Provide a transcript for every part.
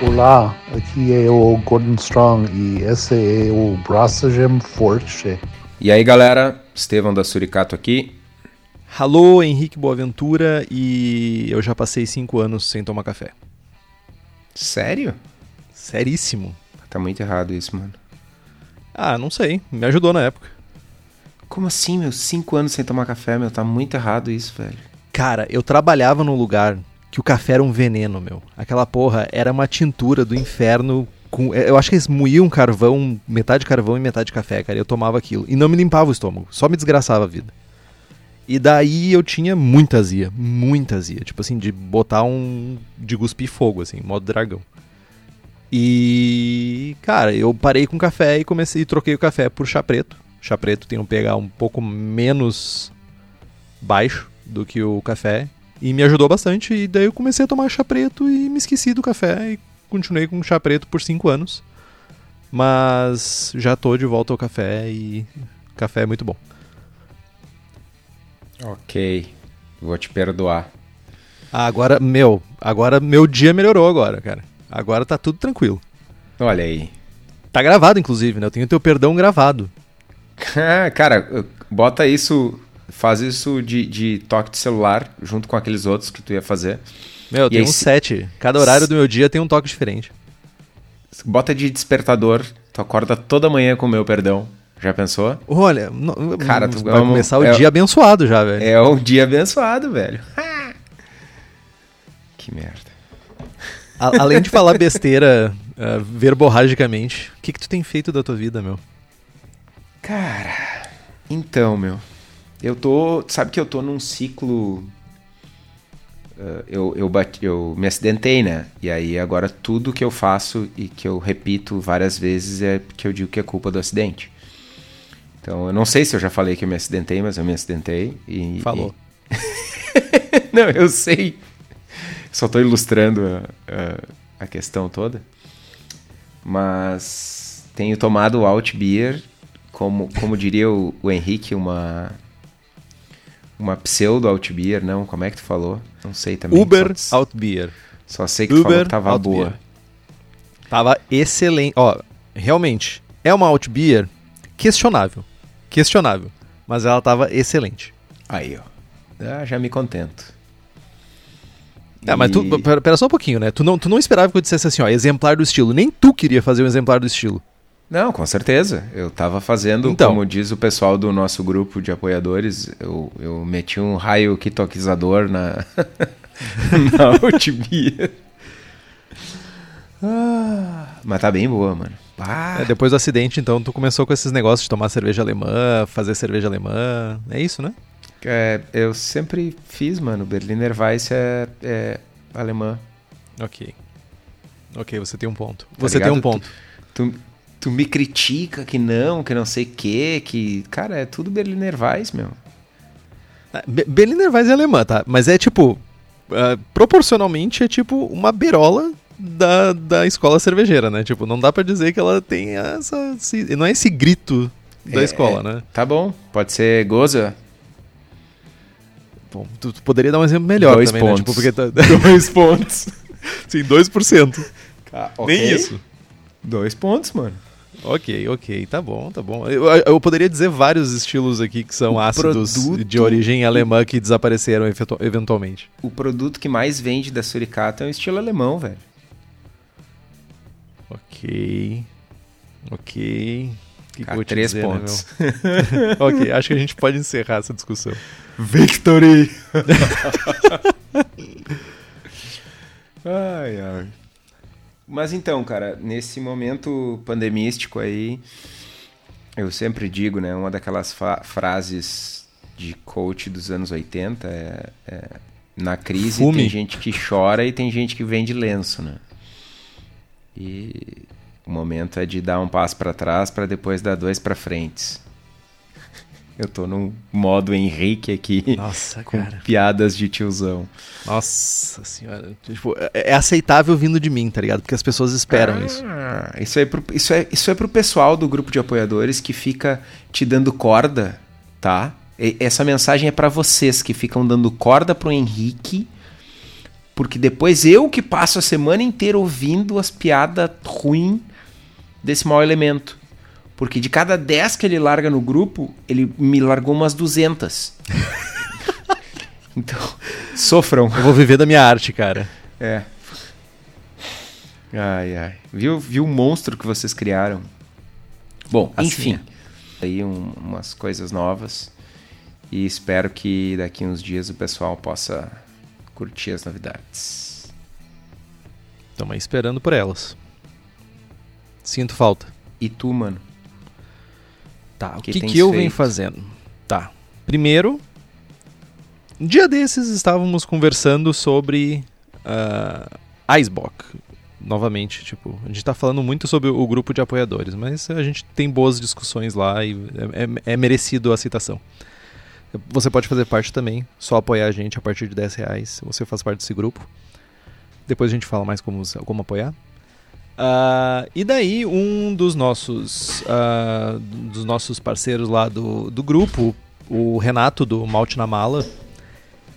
Olá, aqui é o Gordon Strong e esse é o Braçagem Forte. E aí galera, Estevão da Suricato aqui. Alô, Henrique Boaventura e eu já passei cinco anos sem tomar café. Sério? Seríssimo. Tá muito errado isso, mano. Ah, não sei. Me ajudou na época. Como assim, meu? Cinco anos sem tomar café, meu? Tá muito errado isso, velho. Cara, eu trabalhava num lugar que o café era um veneno, meu. Aquela porra era uma tintura do inferno. Com, eu acho que eles moíam carvão, metade carvão e metade café, cara. E eu tomava aquilo. E não me limpava o estômago, só me desgraçava a vida. E daí eu tinha muita azia, muita azia. Tipo assim, de botar um. de cuspir fogo, assim, modo dragão. E. Cara, eu parei com café e comecei. troquei o café por chá preto. Chá preto tem um pH um pouco menos baixo do que o café. E me ajudou bastante. E daí eu comecei a tomar chá preto e me esqueci do café. E continuei com chá preto por 5 anos. Mas já tô de volta ao café e café é muito bom. Ok, vou te perdoar. Agora, meu, agora meu dia melhorou agora, cara. Agora tá tudo tranquilo. Olha aí. Tá gravado, inclusive, né? Eu tenho teu perdão gravado. cara, bota isso, faz isso de, de toque de celular junto com aqueles outros que tu ia fazer. Meu, tem um sete. Cada horário do meu dia tem um toque diferente. Bota de despertador, tu acorda toda manhã com o meu perdão. Já pensou? Olha, no, cara, tu vai é começar o é, dia abençoado já, velho. É um dia abençoado, velho. que merda. A, além de falar besteira uh, verborragicamente, o que, que tu tem feito da tua vida, meu? Cara, então, meu. Eu tô. Sabe que eu tô num ciclo. Uh, eu, eu, bati, eu me acidentei, né? E aí agora tudo que eu faço e que eu repito várias vezes é porque eu digo que é culpa do acidente. Então, eu não sei se eu já falei que eu me acidentei, mas eu me acidentei. E, Falou. E... não, eu sei. Só estou ilustrando a, a, a, questão toda. Mas tenho tomado Alt Beer, como, como diria o, o Henrique, uma uma pseudo Alt Beer, não? Como é que tu falou? Não sei também. Uber só, Alt Beer. Só sei que Uber, tu falou que tava boa. Beer. Tava excelente. Ó, realmente, é uma Alt Beer questionável questionável. Mas ela tava excelente. Aí, ó. Ah, já me contento. É, e... mas tu, pera, só um pouquinho, né? Tu não, tu não esperava que eu dissesse assim, ó, exemplar do estilo. Nem tu queria fazer um exemplar do estilo. Não, com certeza. Eu tava fazendo, então, como diz o pessoal do nosso grupo de apoiadores, eu, eu meti um raio quitoquizador na, na. Ah, mas tá bem boa, mano. É, depois do acidente, então, tu começou com esses negócios de tomar cerveja alemã, fazer cerveja alemã. É isso, né? É, eu sempre fiz, mano. Berliner Weiss é, é alemã. Ok. Ok, você tem um ponto. Tá você ligado? tem um ponto. Tu, tu, tu, me critica que não, que não sei o quê, que... Cara, é tudo Berliner Weiss, meu. É, Berliner Weiss é alemã, tá? Mas é tipo... Uh, proporcionalmente é tipo uma berola da, da escola cervejeira, né? Tipo, não dá para dizer que ela tem essa. Esse, não é esse grito da é, escola, é. né? Tá bom. Pode ser Goza. Bom, tu, tu, poderia dar um exemplo melhor dois também, pontos. né? Tipo, porque tá... dois pontos. Sim, 2%. Ah, okay. Nem isso. Dois pontos, mano. Ok, ok, tá bom, tá bom. Eu, eu poderia dizer vários estilos aqui que são o ácidos produto... de origem alemã que desapareceram eventualmente. O produto que mais vende da Suricata é um estilo alemão, velho. Ok. Ok. Que Cara, três dizer, né, pontos. Né, ok, acho que a gente pode encerrar essa discussão. Victory! ai, ai. Mas então, cara, nesse momento pandemístico aí, eu sempre digo, né? Uma daquelas frases de coach dos anos 80 é, é na crise Fume. tem gente que chora e tem gente que vende lenço, né? E o momento é de dar um passo para trás para depois dar dois para frente. Eu tô num modo Henrique aqui. Nossa, com cara. piadas de tiozão. Nossa senhora. Tipo, é, é aceitável vindo de mim, tá ligado? Porque as pessoas esperam ah, isso. Isso é, pro, isso, é, isso é pro pessoal do grupo de apoiadores que fica te dando corda, tá? E, essa mensagem é para vocês que ficam dando corda pro Henrique Porque depois eu que passo a semana inteira ouvindo as piadas ruins desse mau elemento. Porque de cada 10 que ele larga no grupo, ele me largou umas 200. então, sofram. Eu vou viver da minha arte, cara. É. Ai, ai. Viu, viu o monstro que vocês criaram? Bom, Assim enfim. Aí um- umas coisas novas. E espero que daqui uns dias o pessoal possa curtir as novidades. Estamos esperando por elas. Sinto falta. E tu, mano? Tá, o Que que, que eu venho fazendo? Tá. Primeiro, um dia desses estávamos conversando sobre uh, Icebox. Novamente, tipo, a gente tá falando muito sobre o grupo de apoiadores, mas a gente tem boas discussões lá e é, é- é merecido a citação. Você pode fazer parte também, só apoiar a gente a partir de 10 reais, você faz parte desse grupo. Depois a gente fala mais como, como apoiar. Ah, e daí um dos nossos ah, dos nossos parceiros lá do, do grupo, o Renato do Malte na Mala,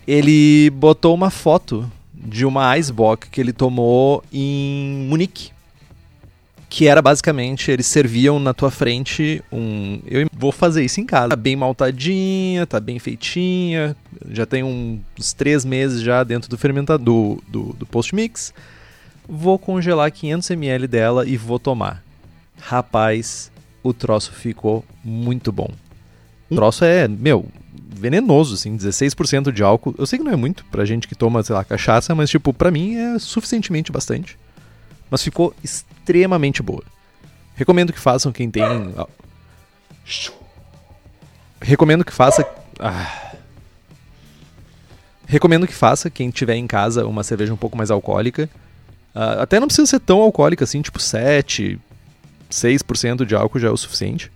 ele botou uma foto de uma Icebox que ele tomou em Munique. Que era basicamente, eles serviam na tua frente um. Eu vou fazer isso em casa. Tá bem maltadinha, tá bem feitinha. Já tem uns três meses já dentro do fermentador do, do post-mix vou congelar 500ml dela e vou tomar. Rapaz, o troço ficou muito bom. O troço é, meu, venenoso, assim, 16% de álcool. Eu sei que não é muito pra gente que toma, sei lá, cachaça, mas, tipo, pra mim é suficientemente bastante. Mas ficou extremamente boa. Recomendo que façam quem tem. Recomendo que faça. Ah. Recomendo que faça quem tiver em casa uma cerveja um pouco mais alcoólica. Ah, até não precisa ser tão alcoólica assim, tipo 7, 6% de álcool já é o suficiente.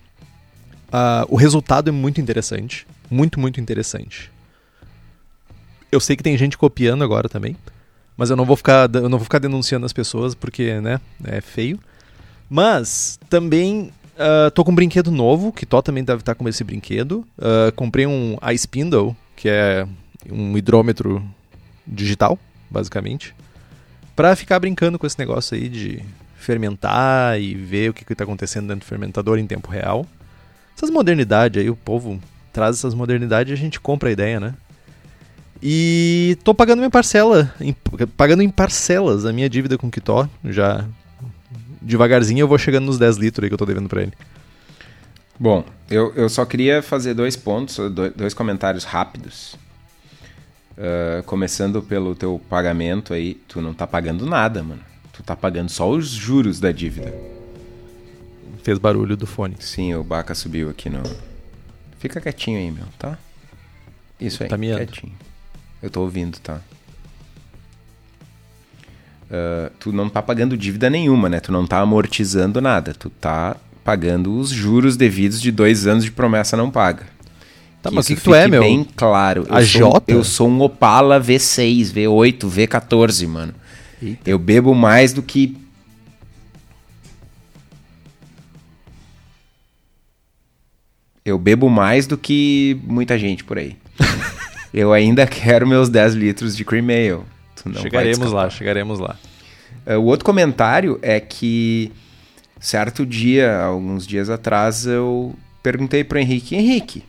Ah, o resultado é muito interessante. Muito, muito interessante. Eu sei que tem gente copiando agora também. Mas eu não vou ficar, eu não vou ficar denunciando as pessoas porque, né, é feio. Mas também ah, tô com um brinquedo novo, que Tó também deve estar com esse brinquedo. Ah, comprei um iSpindle, que é um hidrômetro digital, basicamente pra ficar brincando com esse negócio aí de fermentar e ver o que, que tá acontecendo dentro do fermentador em tempo real. Essas modernidades aí, o povo traz essas modernidades e a gente compra a ideia, né? E tô pagando minha parcela, em- pagando em parcelas a minha dívida com o Kitó, já devagarzinho eu vou chegando nos 10 litros aí que eu tô devendo pra ele. Bom, eu, eu só queria fazer dois pontos, do- dois comentários rápidos. Ah, começando pelo teu pagamento aí, tu não tá pagando nada, mano. Tu tá pagando só os juros da dívida. Fez barulho do fone. Sim, o Baca subiu aqui no. Fica quietinho aí, meu, tá? Isso aí, Tá miando. quietinho. Eu tô ouvindo, tá? Ah, tu não tá pagando dívida nenhuma, né? Tu não tá amortizando nada. Tu tá pagando os juros devidos de dois anos de promessa não paga. Tá, mas o isso que, que tu é, meu? bem claro. Eu A sou, Jota? Eu sou um Opala V6, V8, V14, mano. Eita. Eu bebo mais do que Eu bebo mais do que muita gente por aí. eu ainda quero meus 10 litros de cream ale. Tu não vai chegaremos lá, chegaremos lá. Uh, o outro comentário é que certo dia, alguns dias atrás, eu perguntei pro Henrique, Henrique,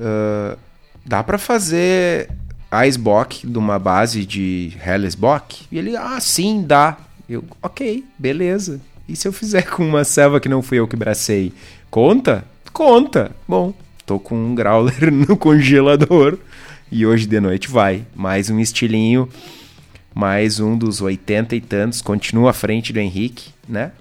uh, dá pra fazer Icebox de uma base de Hellesbock? E ele, ah, sim, dá. Eu, ok, beleza. E se eu fizer com uma selva que não fui eu que bracei? Conta? Conta. Bom, tô com um growler no congelador e hoje de noite vai. Mais um estilinho mais um dos 80 e tantos, continua à frente do Henrique, né?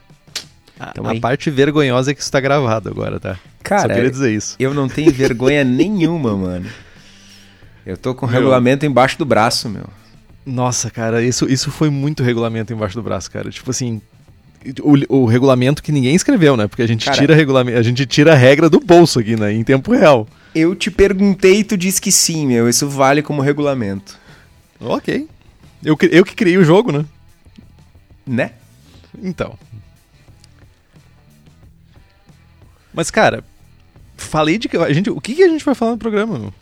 A, Então a aí- parte vergonhosa é que isso tá gravado agora, tá? Cara, Só queria dizer isso. Eu não tenho vergonha nenhuma, mano. Eu tô com Meu. regulamento embaixo do braço, meu. Nossa, cara, isso, isso foi muito regulamento embaixo do braço, cara. Tipo assim, o, o regulamento que ninguém escreveu, né? Porque a gente Cara- tira regulamento, a gente tira a regra do bolso aqui, né? Em tempo real. Eu te perguntei e tu disse que sim, meu. Isso vale como regulamento. Ok. Eu, eu que criei o jogo, né? Né? Então. Mas, cara, falei de que. A gente, o que, que a gente vai falar no programa?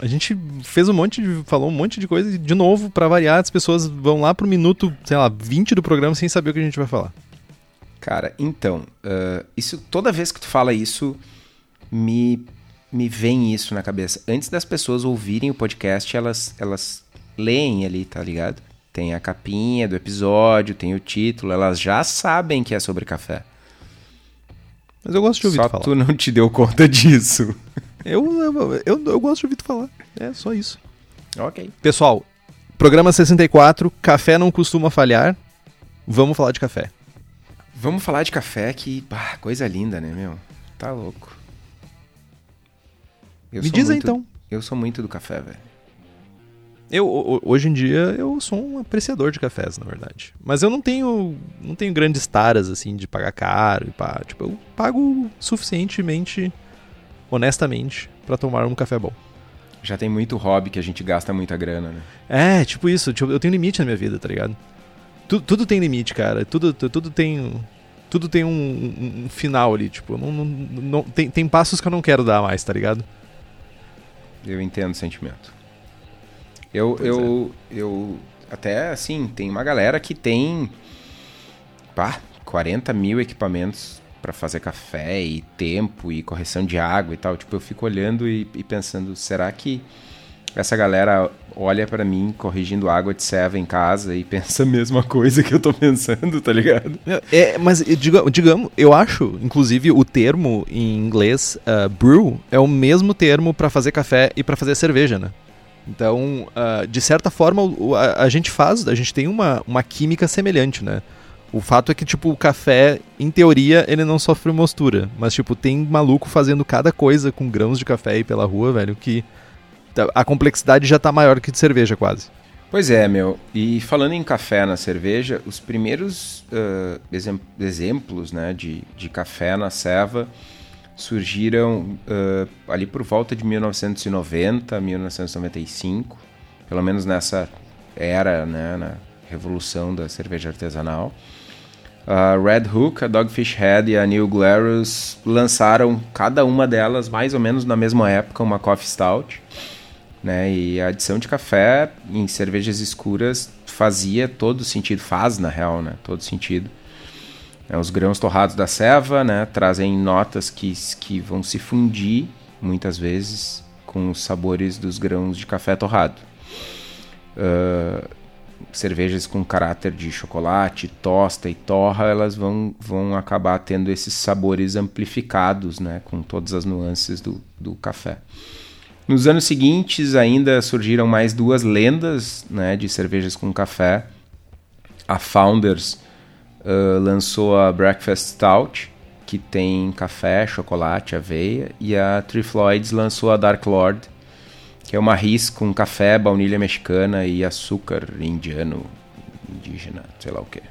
A gente fez um monte de. falou um monte de coisa e, de novo, pra variar, as pessoas vão lá pro minuto, sei lá, 20 do programa sem saber o que a gente vai falar. Cara, então, uh, isso toda vez que tu fala isso, me, me vem isso na cabeça. Antes das pessoas ouvirem o podcast, elas, elas leem ali, tá ligado? Tem a capinha do episódio, tem o título, elas já sabem que é sobre café. Mas eu gosto de ouvir Só tu falar. tu não te deu conta disso. Eu, eu, eu, eu gosto de ouvir tu falar. É só isso. ok. Pessoal, programa 64, café não costuma falhar. Vamos falar de café. Vamos falar de café que, pá, coisa linda, né, meu? Tá louco. Eu Me diz muito- então. Eu sou muito do café, velho. Eu, ho- hoje em dia, eu sou um apreciador de cafés, na verdade. Mas eu não tenho, não tenho grandes taras, assim, de pagar caro. E pá. Tipo, eu pago suficientemente, honestamente, pra tomar um café bom. Já tem muito hobby que a gente gasta muita grana, né? É, tipo isso. Tipo, eu tenho limite na minha vida, tá ligado? Tu- tudo tem limite, cara. Tudo, tu- tudo tem. Tudo tem um, um- um final ali, tipo, não, não, não- tem, tem passos que eu não quero dar mais, tá ligado? Eu entendo o sentimento. Eu, Pois eu, eu, até assim, tem uma galera que tem, pá, 40 mil equipamentos pra fazer café e tempo e correção de água e tal. Tipo, eu fico olhando e, e pensando, será que essa galera olha pra mim corrigindo água de ceva em casa e pensa a mesma coisa que eu tô pensando, tá ligado? É, mas eu diga- digamos, eu acho, inclusive, o termo em inglês uh, brew é o mesmo termo pra fazer café e pra fazer cerveja, né? Então, uh, de certa forma, o- a, a gente faz, a gente tem uma, uma química semelhante, né? O fato é que, tipo, o café, em teoria, ele não sofre mostura. Mas, tipo, tem maluco fazendo cada coisa com grãos de café aí pela rua, velho, que tá- a complexidade já tá maior que de cerveja, quase. Pois é, meu. E falando em café na cerveja, os primeiros exem- exemplos né, de, de café na ceva surgiram ah, ali por volta de 1990, 1995, pelo menos nessa era, né, na revolução da cerveja artesanal. A Red Hook, a Dogfish Head e a New Glarus lançaram cada uma delas mais ou menos na mesma época uma Coffee Stout né? E a adição de café em cervejas escuras fazia todo sentido, faz na real, né? Todo sentido. É, os grãos torrados da ceva, né? Trazem notas que, que vão se fundir muitas vezes com os sabores dos grãos de café torrado. Ah, cervejas com caráter de chocolate, tosta e torra, elas vão, vão acabar tendo esses sabores amplificados, né? Com todas as nuances do, do café. Nos anos seguintes ainda surgiram mais duas lendas né, de cervejas com café. A Founders uh, lançou a Breakfast Stout, que tem café, chocolate, aveia, e a Three Floyds lançou a Dark Lord, que é uma ris com café, baunilha mexicana e açúcar indiano, indígena, sei lá o que.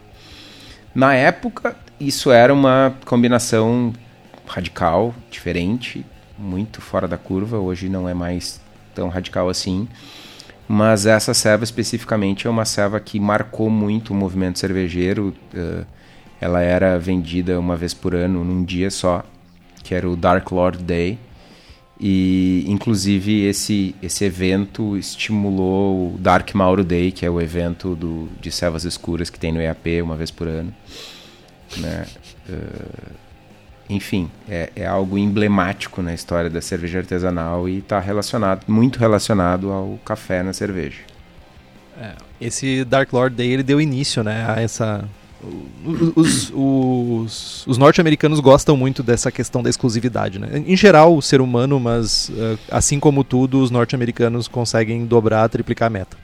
Na época, isso era uma combinação radical, diferente, muito fora da curva, hoje não é mais tão radical assim. Mas essa ceva especificamente é uma ceva que marcou muito o movimento cervejeiro. Uh, ela era vendida uma vez por ano, num dia só, que era o Dark Lord Day. E, inclusive, esse, esse evento estimulou o Dark Mauro Day, que é o evento do, de cevas escuras que tem no EAP uma vez por ano. Né? Uh, enfim, é, é, algo emblemático na história da cerveja artesanal e está relacionado, muito relacionado ao café na cerveja. É, esse Dark Lord Day ele deu início, né, a essa os, os, os norte-americanos gostam muito dessa questão da exclusividade, né? Em geral, o ser humano, mas uh, assim como tudo, os norte-americanos conseguem dobrar, triplicar a meta.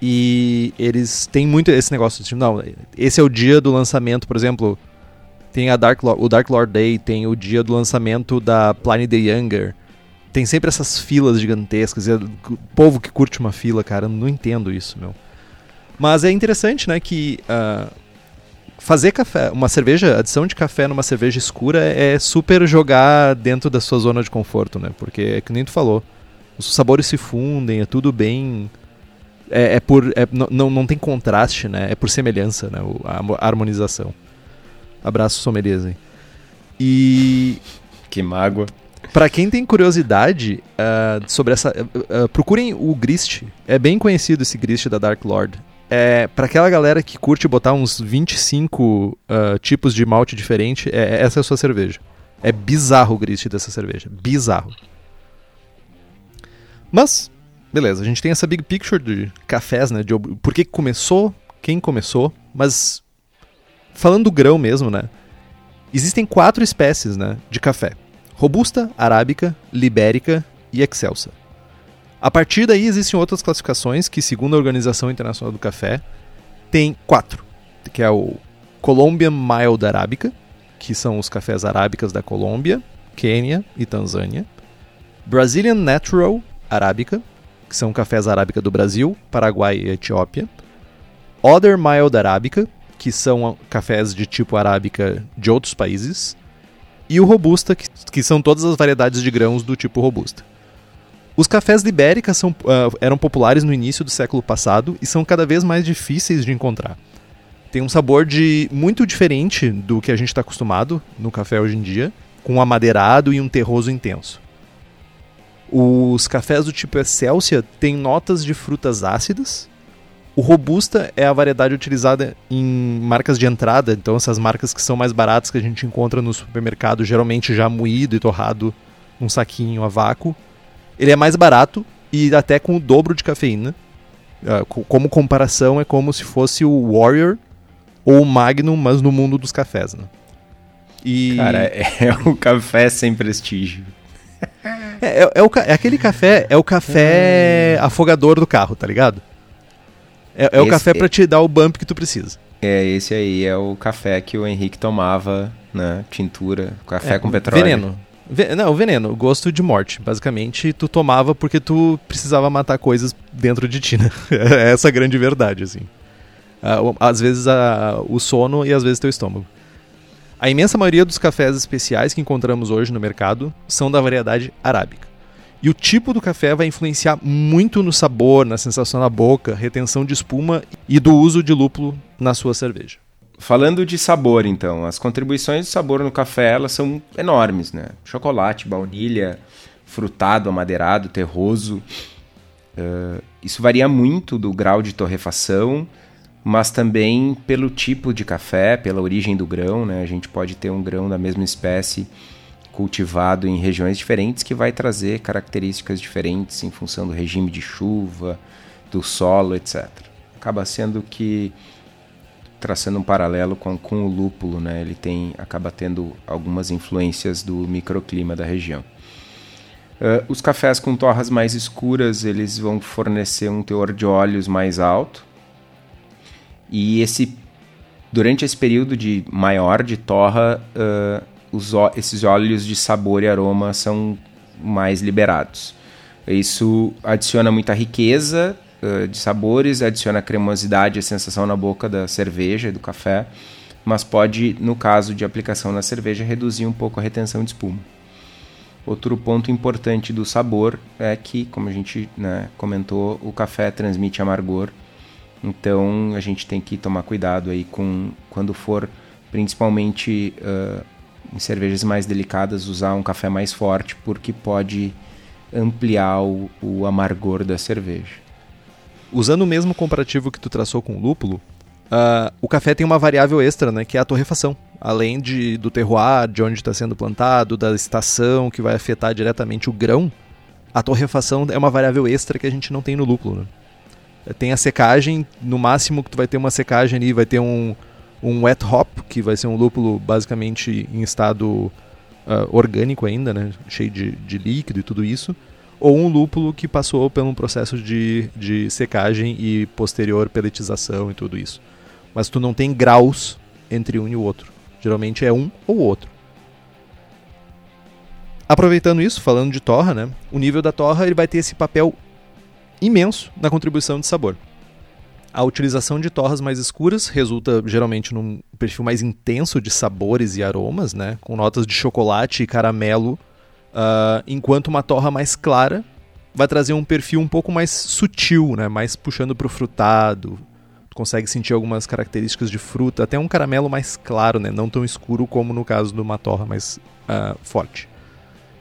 E eles têm muito esse negócio de, não, esse é o dia do lançamento, por exemplo, tem a Dark Lord, o Dark Lord Day, tem o dia do lançamento da Pliny the Younger. Tem sempre essas filas gigantescas. O povo que curte uma fila, cara, não entendo isso, meu. Mas é interessante, né, que uh, fazer café, uma cerveja, adição de café numa cerveja escura é super jogar dentro da sua zona de conforto, né? Porque é que nem tu falou, os sabores se fundem, é tudo bem. É, é por. É, não, não tem contraste, né? É por semelhança, né? A harmonização. Abraço, sommeliers aí. E. Que mágoa. Pra quem tem curiosidade uh, sobre essa. Uh, uh, procurem o Grist. É bem conhecido esse Grist da Dark Lord. É, pra aquela galera que curte botar uns 25 tipos de malte diferente, é, essa é a sua cerveja. É bizarro o Grist dessa cerveja. Bizarro. Mas, beleza, a gente tem essa big picture de cafés, né? De por que começou, quem começou, mas falando do grão mesmo, né? Existem quatro espécies, né, de café: robusta, arábica, libérica e excelsa. A partir daí existem outras classificações que, segundo a Organização Internacional do Café, tem quatro, que é o Colombian Mild Arábica, que são os cafés arábicas da Colômbia, Quênia e Tanzânia, Brazilian Natural Arábica, que são cafés arábica do Brasil, Paraguai e Etiópia, Other Mild Arábica, que são cafés de tipo arábica de outros países, e o Robusta, que, que são todas as variedades de grãos do tipo Robusta. Os cafés libérica são, uh, eram populares no início do século passado e são cada vez mais difíceis de encontrar. Tem um sabor de muito diferente do que a gente está acostumado no café hoje em dia, com um amadeirado e um terroso intenso. Os cafés do tipo Excelsior têm notas de frutas ácidas, o Robusta é a variedade utilizada em marcas de entrada, então essas marcas que são mais baratas que a gente encontra no supermercado, geralmente já moído e torrado num saquinho a vácuo. Ele é mais barato e até com o dobro de cafeína. Uh, como comparação, é como se fosse o Warrior ou o Magnum, mas no mundo dos cafés, né? E... Cara, é o café sem prestígio. É, é, é, o, é aquele café, é o café é. afogador do carro, tá ligado? É, é o café para te dar o bump que tu precisa. É, esse aí é o café que o Henrique tomava, né? Tintura, café é, com petróleo. Veneno. Ve não, veneno, gosto de morte. Basicamente, tu tomava porque tu precisava matar coisas dentro de ti, né? É essa a grande verdade, assim. Uh, às vezes uh, o sono e às vezes teu estômago. A imensa maioria dos cafés especiais que encontramos hoje no mercado são da variedade arábica. E o tipo do café vai influenciar muito no sabor, na sensação na boca, retenção de espuma e do uso de lúpulo na sua cerveja. Falando de sabor, então, as contribuições de sabor no café elas são enormes, né? Chocolate, baunilha, frutado, amadeirado, terroso. Uh, isso varia muito do grau de torrefação, mas também pelo tipo de café, pela origem do grão, né? A gente pode ter um grão da mesma espécie cultivado em regiões diferentes que vai trazer características diferentes em função do regime de chuva, do solo, etc. Acaba sendo que traçando um paralelo com, com o lúpulo, né? Ele tem acaba tendo algumas influências do microclima da região. Uh, os cafés com torras mais escuras eles vão fornecer um teor de óleos mais alto e esse durante esse período de maior de torra uh, os, esses óleos de sabor e aroma são mais liberados. Isso adiciona muita riqueza uh, de sabores, adiciona cremosidade e sensação na boca da cerveja e do café, mas pode, no caso de aplicação na cerveja, reduzir um pouco a retenção de espuma. Outro ponto importante do sabor é que, como a gente né, comentou, o café transmite amargor, então a gente tem que tomar cuidado aí com quando for principalmente uh, em cervejas mais delicadas usar um café mais forte porque pode ampliar o, o amargor da cerveja. Usando o mesmo comparativo que tu traçou com o lúpulo, uh, o café tem uma variável extra, né, que é a torrefação. Além de, do terroir, de onde está sendo plantado, da estação que vai afetar diretamente o grão, a torrefação é uma variável extra que a gente não tem no lúpulo. Né? Tem a secagem, no máximo que tu vai ter uma secagem ali, vai ter um, um wet hop, que vai ser um lúpulo basicamente em estado uh, orgânico ainda, né? cheio de, de líquido e tudo isso, ou um lúpulo que passou por um processo de, de secagem e posterior peletização e tudo isso. Mas tu não tem graus entre um e o outro. Geralmente é um ou outro. Aproveitando isso, falando de torra, né? O nível da torra ele vai ter esse papel imenso na contribuição de sabor. A utilização de torras mais escuras resulta geralmente num perfil mais intenso de sabores e aromas, né? com notas de chocolate e caramelo, uh, enquanto uma torra mais clara vai trazer um perfil um pouco mais sutil, né? mais puxando para o frutado. Tu consegue sentir algumas características de fruta, até um caramelo mais claro, né? não tão escuro como no caso de uma torra mais uh, forte.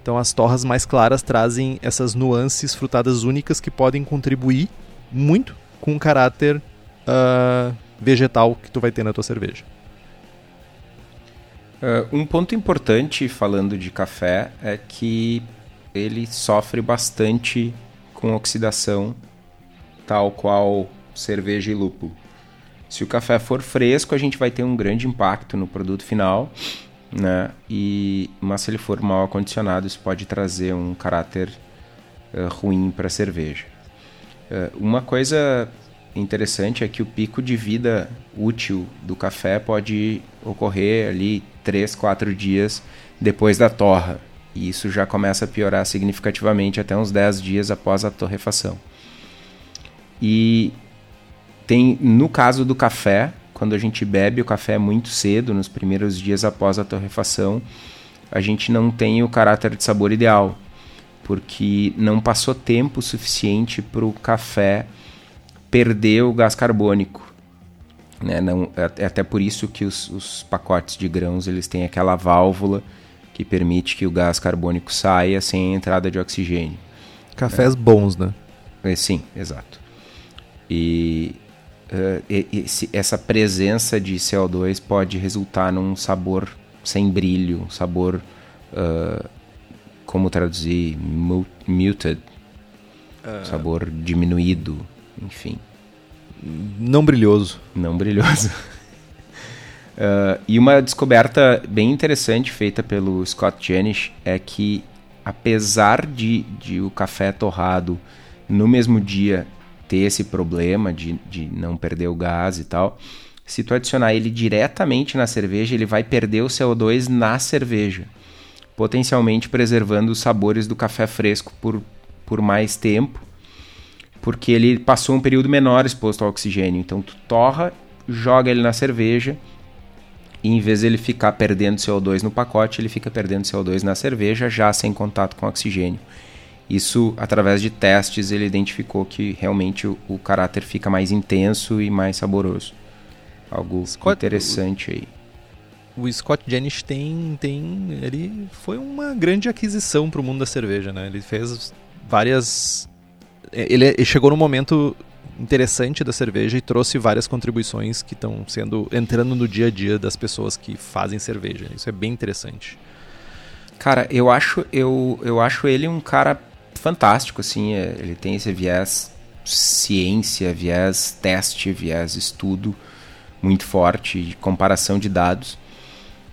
Então as torras mais claras trazem essas nuances frutadas únicas que podem contribuir muito com o caráter uh, vegetal que tu vai ter na tua cerveja. Uh, um ponto importante falando de café é que ele sofre bastante com oxidação, tal qual cerveja e lúpulo. Se o café for fresco, a gente vai ter um grande impacto no produto final, né? E mas se ele for mal acondicionado, isso pode trazer um caráter uh, ruim para a cerveja. Uh, uma coisa interessante é que o pico de vida útil do café pode ocorrer ali 3, 4 dias depois da torra. E isso já começa a piorar significativamente até uns 10 dias após a torrefação. E tem no caso do café, quando a gente bebe o café muito cedo, nos primeiros dias após a torrefação, a gente não tem o caráter de sabor ideal, porque não passou tempo suficiente para o café perder o gás carbônico. Né? Não, é, até por isso que os, os, pacotes de grãos eles têm aquela válvula que permite que o gás carbônico saia sem a entrada de oxigênio. Cafés é. bons, né? É, sim, exato. E uh, esse, essa presença de CO2 pode resultar num sabor sem brilho, um sabor, uh, como traduzir, muted, uh. sabor diminuído, enfim. Não brilhoso. Não brilhoso. e uma descoberta bem interessante feita pelo Scott Janish é que, apesar de, de o café torrado no mesmo dia ter esse problema de, de não perder o gás e tal, se tu adicionar ele diretamente na cerveja, ele vai perder o CO2 na cerveja, potencialmente preservando os sabores do café fresco por, por mais tempo, porque ele passou um período menor exposto ao oxigênio. Então tu torra, joga ele na cerveja, e em vez de ele ficar perdendo CO2 no pacote, ele fica perdendo CO2 na cerveja, já sem contato com oxigênio. Isso, através de testes, ele identificou que realmente o, o caráter fica mais intenso e mais saboroso. Algo Scott, interessante aí. O Scott Janish tem, tem. Ele foi uma grande aquisição para o mundo da cerveja, né? Ele fez várias. É, ele, ele chegou num momento interessante da cerveja e trouxe várias contribuições que estão sendo entrando no dia a dia das pessoas que fazem cerveja. Isso é bem interessante. Cara, eu acho eu, eu acho ele um cara fantástico, assim, é, ele tem esse viés ciência, viés teste, viés estudo muito forte, comparação de dados.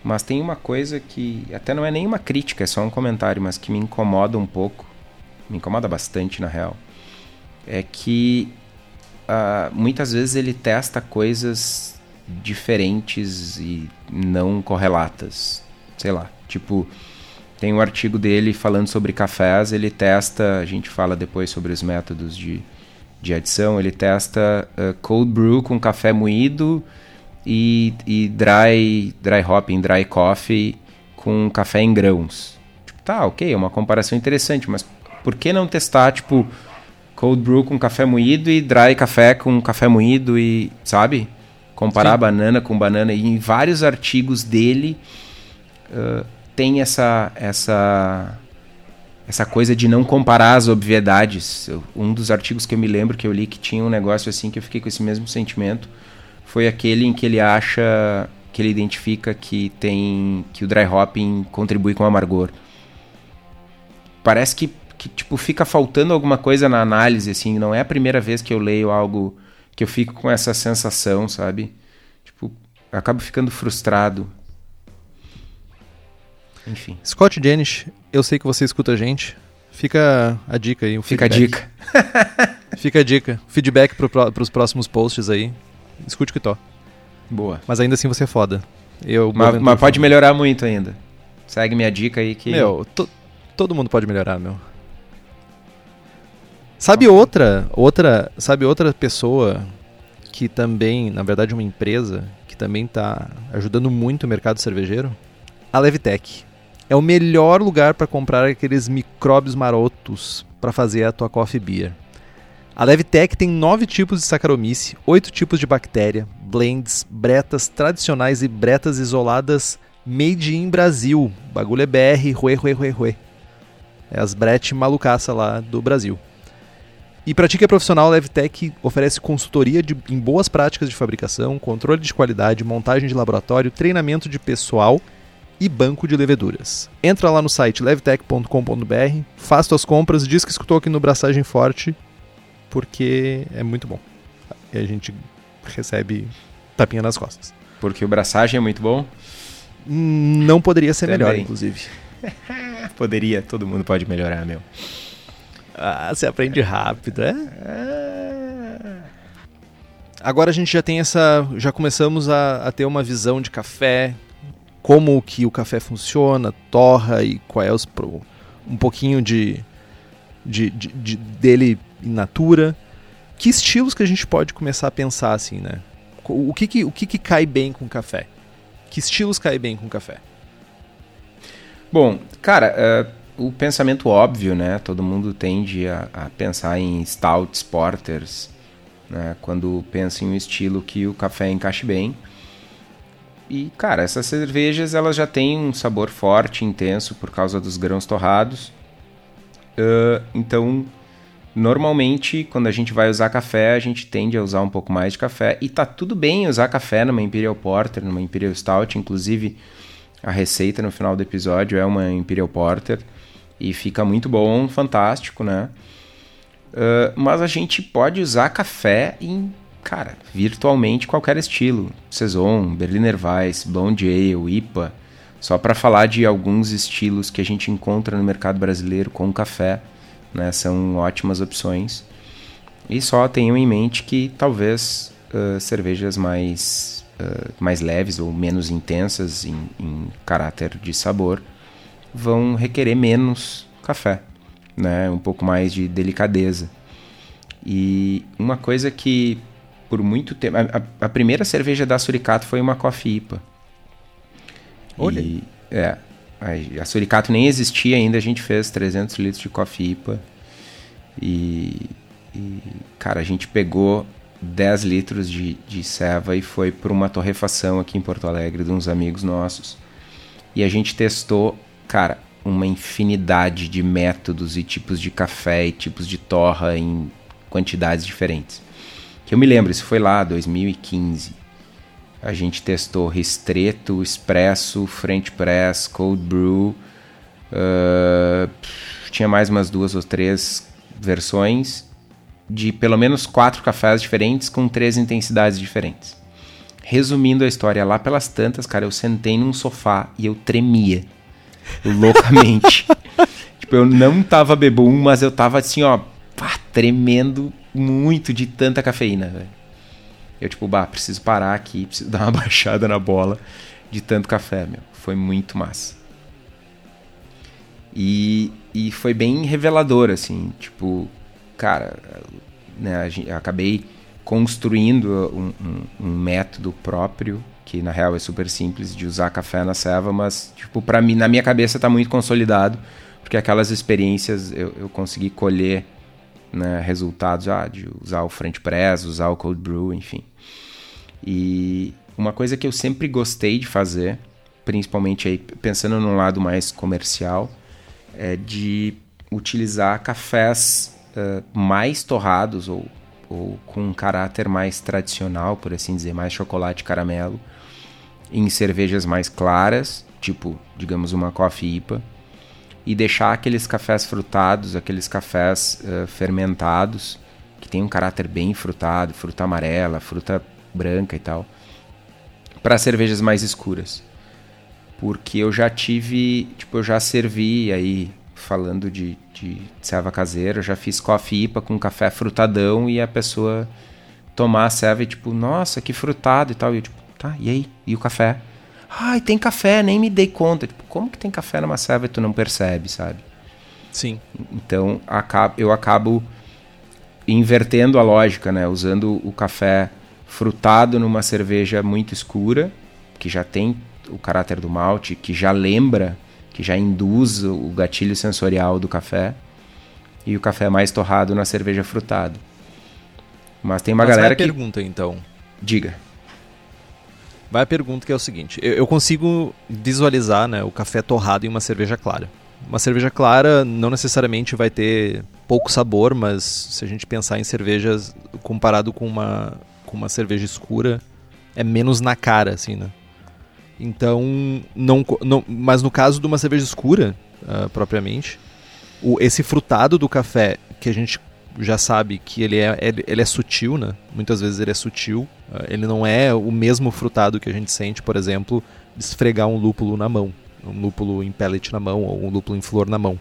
Mas tem uma coisa que até não é nenhuma crítica, é só um comentário, mas que me incomoda um pouco, me incomoda bastante na real, é que uh, muitas vezes ele testa coisas diferentes e não correlatas, sei lá, tipo tem um artigo dele falando sobre cafés, ele testa, a gente fala depois sobre os métodos de, de adição, ele testa uh, cold brew com café moído e, e dry, dry hopping, dry coffee com café em grãos. Tipo, tá, ok, é uma comparação interessante, mas por que não testar, tipo, cold brew com café moído e dry café com café moído e, sabe? Comparar banana com banana. E em vários artigos dele, uh, tem essa essa essa coisa de não comparar as obviedades. Um dos artigos que eu me lembro que eu li que tinha um negócio assim que eu fiquei com esse mesmo sentimento foi aquele em que ele acha que ele identifica que tem que o dry hopping contribui com o amargor. Parece que, que tipo fica faltando alguma coisa na análise assim, não é a primeira vez que eu leio algo que eu fico com essa sensação, sabe? Tipo, acabo ficando frustrado enfim. Scott Janish, eu sei que você escuta a gente. Fica a dica aí. Fica feedback. a dica. Fica a dica. Feedback para os próximos posts aí. Escute o que to. Boa. Mas ainda assim você é foda. Eu, mas, mas pode melhorar muito ainda. Segue minha dica aí que. Meu, to, todo mundo pode melhorar, meu. Sabe outra, outra, sabe outra pessoa que também, na verdade, uma empresa que também está ajudando muito o mercado cervejeiro? A Levitec é o melhor lugar para comprar aqueles micróbios marotos para fazer a tua coffee beer. A Levitec tem nove tipos de Saccharomyces, oito tipos de bactéria, blends, bretas tradicionais e bretas isoladas made in Brasil. bagulho é BR, ruê, ruê, ruê, ruê. É as brete malucaça lá do Brasil. E para ti que é profissional, a Levtech oferece consultoria de, em boas práticas de fabricação, controle de qualidade, montagem de laboratório, treinamento de pessoal e banco de leveduras. Entra lá no site levtech.com.br, faz tuas compras, diz que escutou aqui no Braçagem Forte, porque é muito bom. E a gente recebe tapinha nas costas. Porque o braçagem é muito bom? Não poderia ser Também. melhor, inclusive. Poderia, todo mundo pode melhorar, meu. Ah, você aprende rápido, é? é? Agora a gente já tem essa. Já começamos a, a, ter uma visão de café, como que o café funciona, torra e qual é os. um pouquinho de, de, de, de dele in natura. Que estilos que a gente pode começar a pensar assim, né? O que, que, o que, que cai bem com café? Que estilos cai bem com café? Bom, cara, uh, o pensamento óbvio, né? Todo mundo tende a, a pensar em stouts, porters, né? Quando pensa em um estilo que o café encaixe bem. E, cara, essas cervejas elas já têm um sabor forte, intenso por causa dos grãos torrados. Uh, então, normalmente, quando a gente vai usar café, a gente tende a usar um pouco mais de café. E tá tudo bem usar café numa Imperial Porter, numa Imperial Stout. Inclusive, a receita no final do episódio é uma Imperial Porter e fica muito bom, fantástico, né? Uh, mas a gente pode usar café em, cara, virtualmente qualquer estilo. Saison, Berliner Weiss, Blonde Ale, IPA. Só para falar de alguns estilos que a gente encontra no mercado brasileiro com café, né? São ótimas opções. E só tenham em mente que talvez uh, cervejas mais uh, mais leves ou menos intensas em, em, caráter de sabor vão requerer menos café, né? Um pouco mais de delicadeza. E uma coisa que por muito tempo a, a primeira cerveja da Suricato foi uma Coffee IPA. Olha. E, é, a, a Suricato nem existia ainda, a gente fez 300 litros de Coffee IPA. E, e cara, a gente pegou 10 litros de, de ceva e foi para uma torrefação aqui em Porto Alegre de uns amigos nossos. E a gente testou, cara, uma infinidade de métodos e tipos de café e tipos de torra em quantidades diferentes. Que eu me lembro, isso foi lá, 2015. A gente testou Ristreto, Espresso, French Press, Cold Brew. Uh, tinha mais umas duas ou três versões de pelo menos quatro cafés diferentes com três intensidades diferentes. Resumindo a história, lá pelas tantas, cara, eu sentei num sofá e eu tremia loucamente. tipo, eu não tava bebum, mas eu tava assim, ó, tremendo muito de tanta cafeína, velho. Eu, tipo, bah, preciso parar aqui, preciso dar uma baixada na bola de tanto café, meu. Foi muito massa. E, e foi bem revelador, assim, tipo, cara, né, acabei construindo um, um, um, método próprio que na real é super simples de usar café na ceva, mas tipo para mim na minha cabeça está muito consolidado porque aquelas experiências eu, eu consegui colher né, resultados ah, de usar o French Press, usar o Cold Brew, enfim. E uma coisa que eu sempre gostei de fazer, principalmente aí pensando no lado mais comercial, é de utilizar cafés uh, mais torrados ou, ou com um caráter mais tradicional, por assim dizer, mais chocolate caramelo, em cervejas mais claras, tipo, digamos, uma coffee IPA, e deixar aqueles cafés frutados, aqueles cafés uh, fermentados, que tem um caráter bem frutado, fruta amarela, fruta branca e tal, para cervejas mais escuras. Porque eu já tive, tipo, eu já servi aí falando de, de serva caseira, já fiz coffee IPA com café frutadão e a pessoa tomar a serva e tipo, nossa, que frutado e tal. E eu tipo, tá, e aí? E o café? Ai, tem café, nem me dei conta. Tipo, como que tem café numa serva e tu não percebe, sabe? Sim. Então eu acabo invertendo a lógica, né? Usando o café frutado numa cerveja muito escura, que já tem o caráter do malte, que já lembra que já induz o gatilho sensorial do café, e o café mais torrado na cerveja frutada. Mas tem uma Mas galera vai a que. pergunta então. Diga. Vai a pergunta que é o seguinte: eu, eu consigo visualizar né, o café torrado em uma cerveja clara. Uma cerveja clara não necessariamente vai ter pouco sabor, mas se a gente pensar em cervejas comparado com uma, com uma cerveja escura, é menos na cara, assim, né? Então, não, não mas no caso de uma cerveja escura, uh, propriamente, o, esse frutado do café, que a gente já sabe que ele é, ele, ele é sutil, né? Muitas vezes ele é sutil. Uh, ele não é o mesmo frutado que a gente sente, por exemplo, esfregar um lúpulo na mão. Um lúpulo em pellet na mão ou um lúpulo em flor na mão.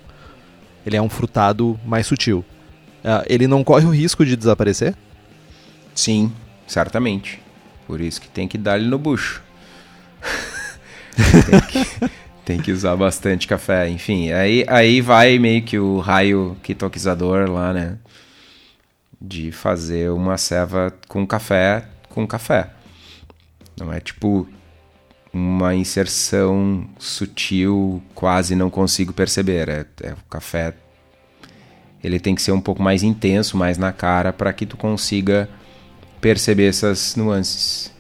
Ele é um frutado mais sutil. Uh, ele não corre o risco de desaparecer? Sim, certamente. Por isso que tem que dar ele no bucho. tem, que, tem, que, usar bastante café. Enfim, aí, aí vai meio que o raio quitoquizador lá, né? De fazer uma ceva com café com café. Não é tipo uma inserção sutil, quase não consigo perceber. É, é, o café ele tem que ser um pouco mais intenso, mais na cara, para que tu consiga perceber essas nuances.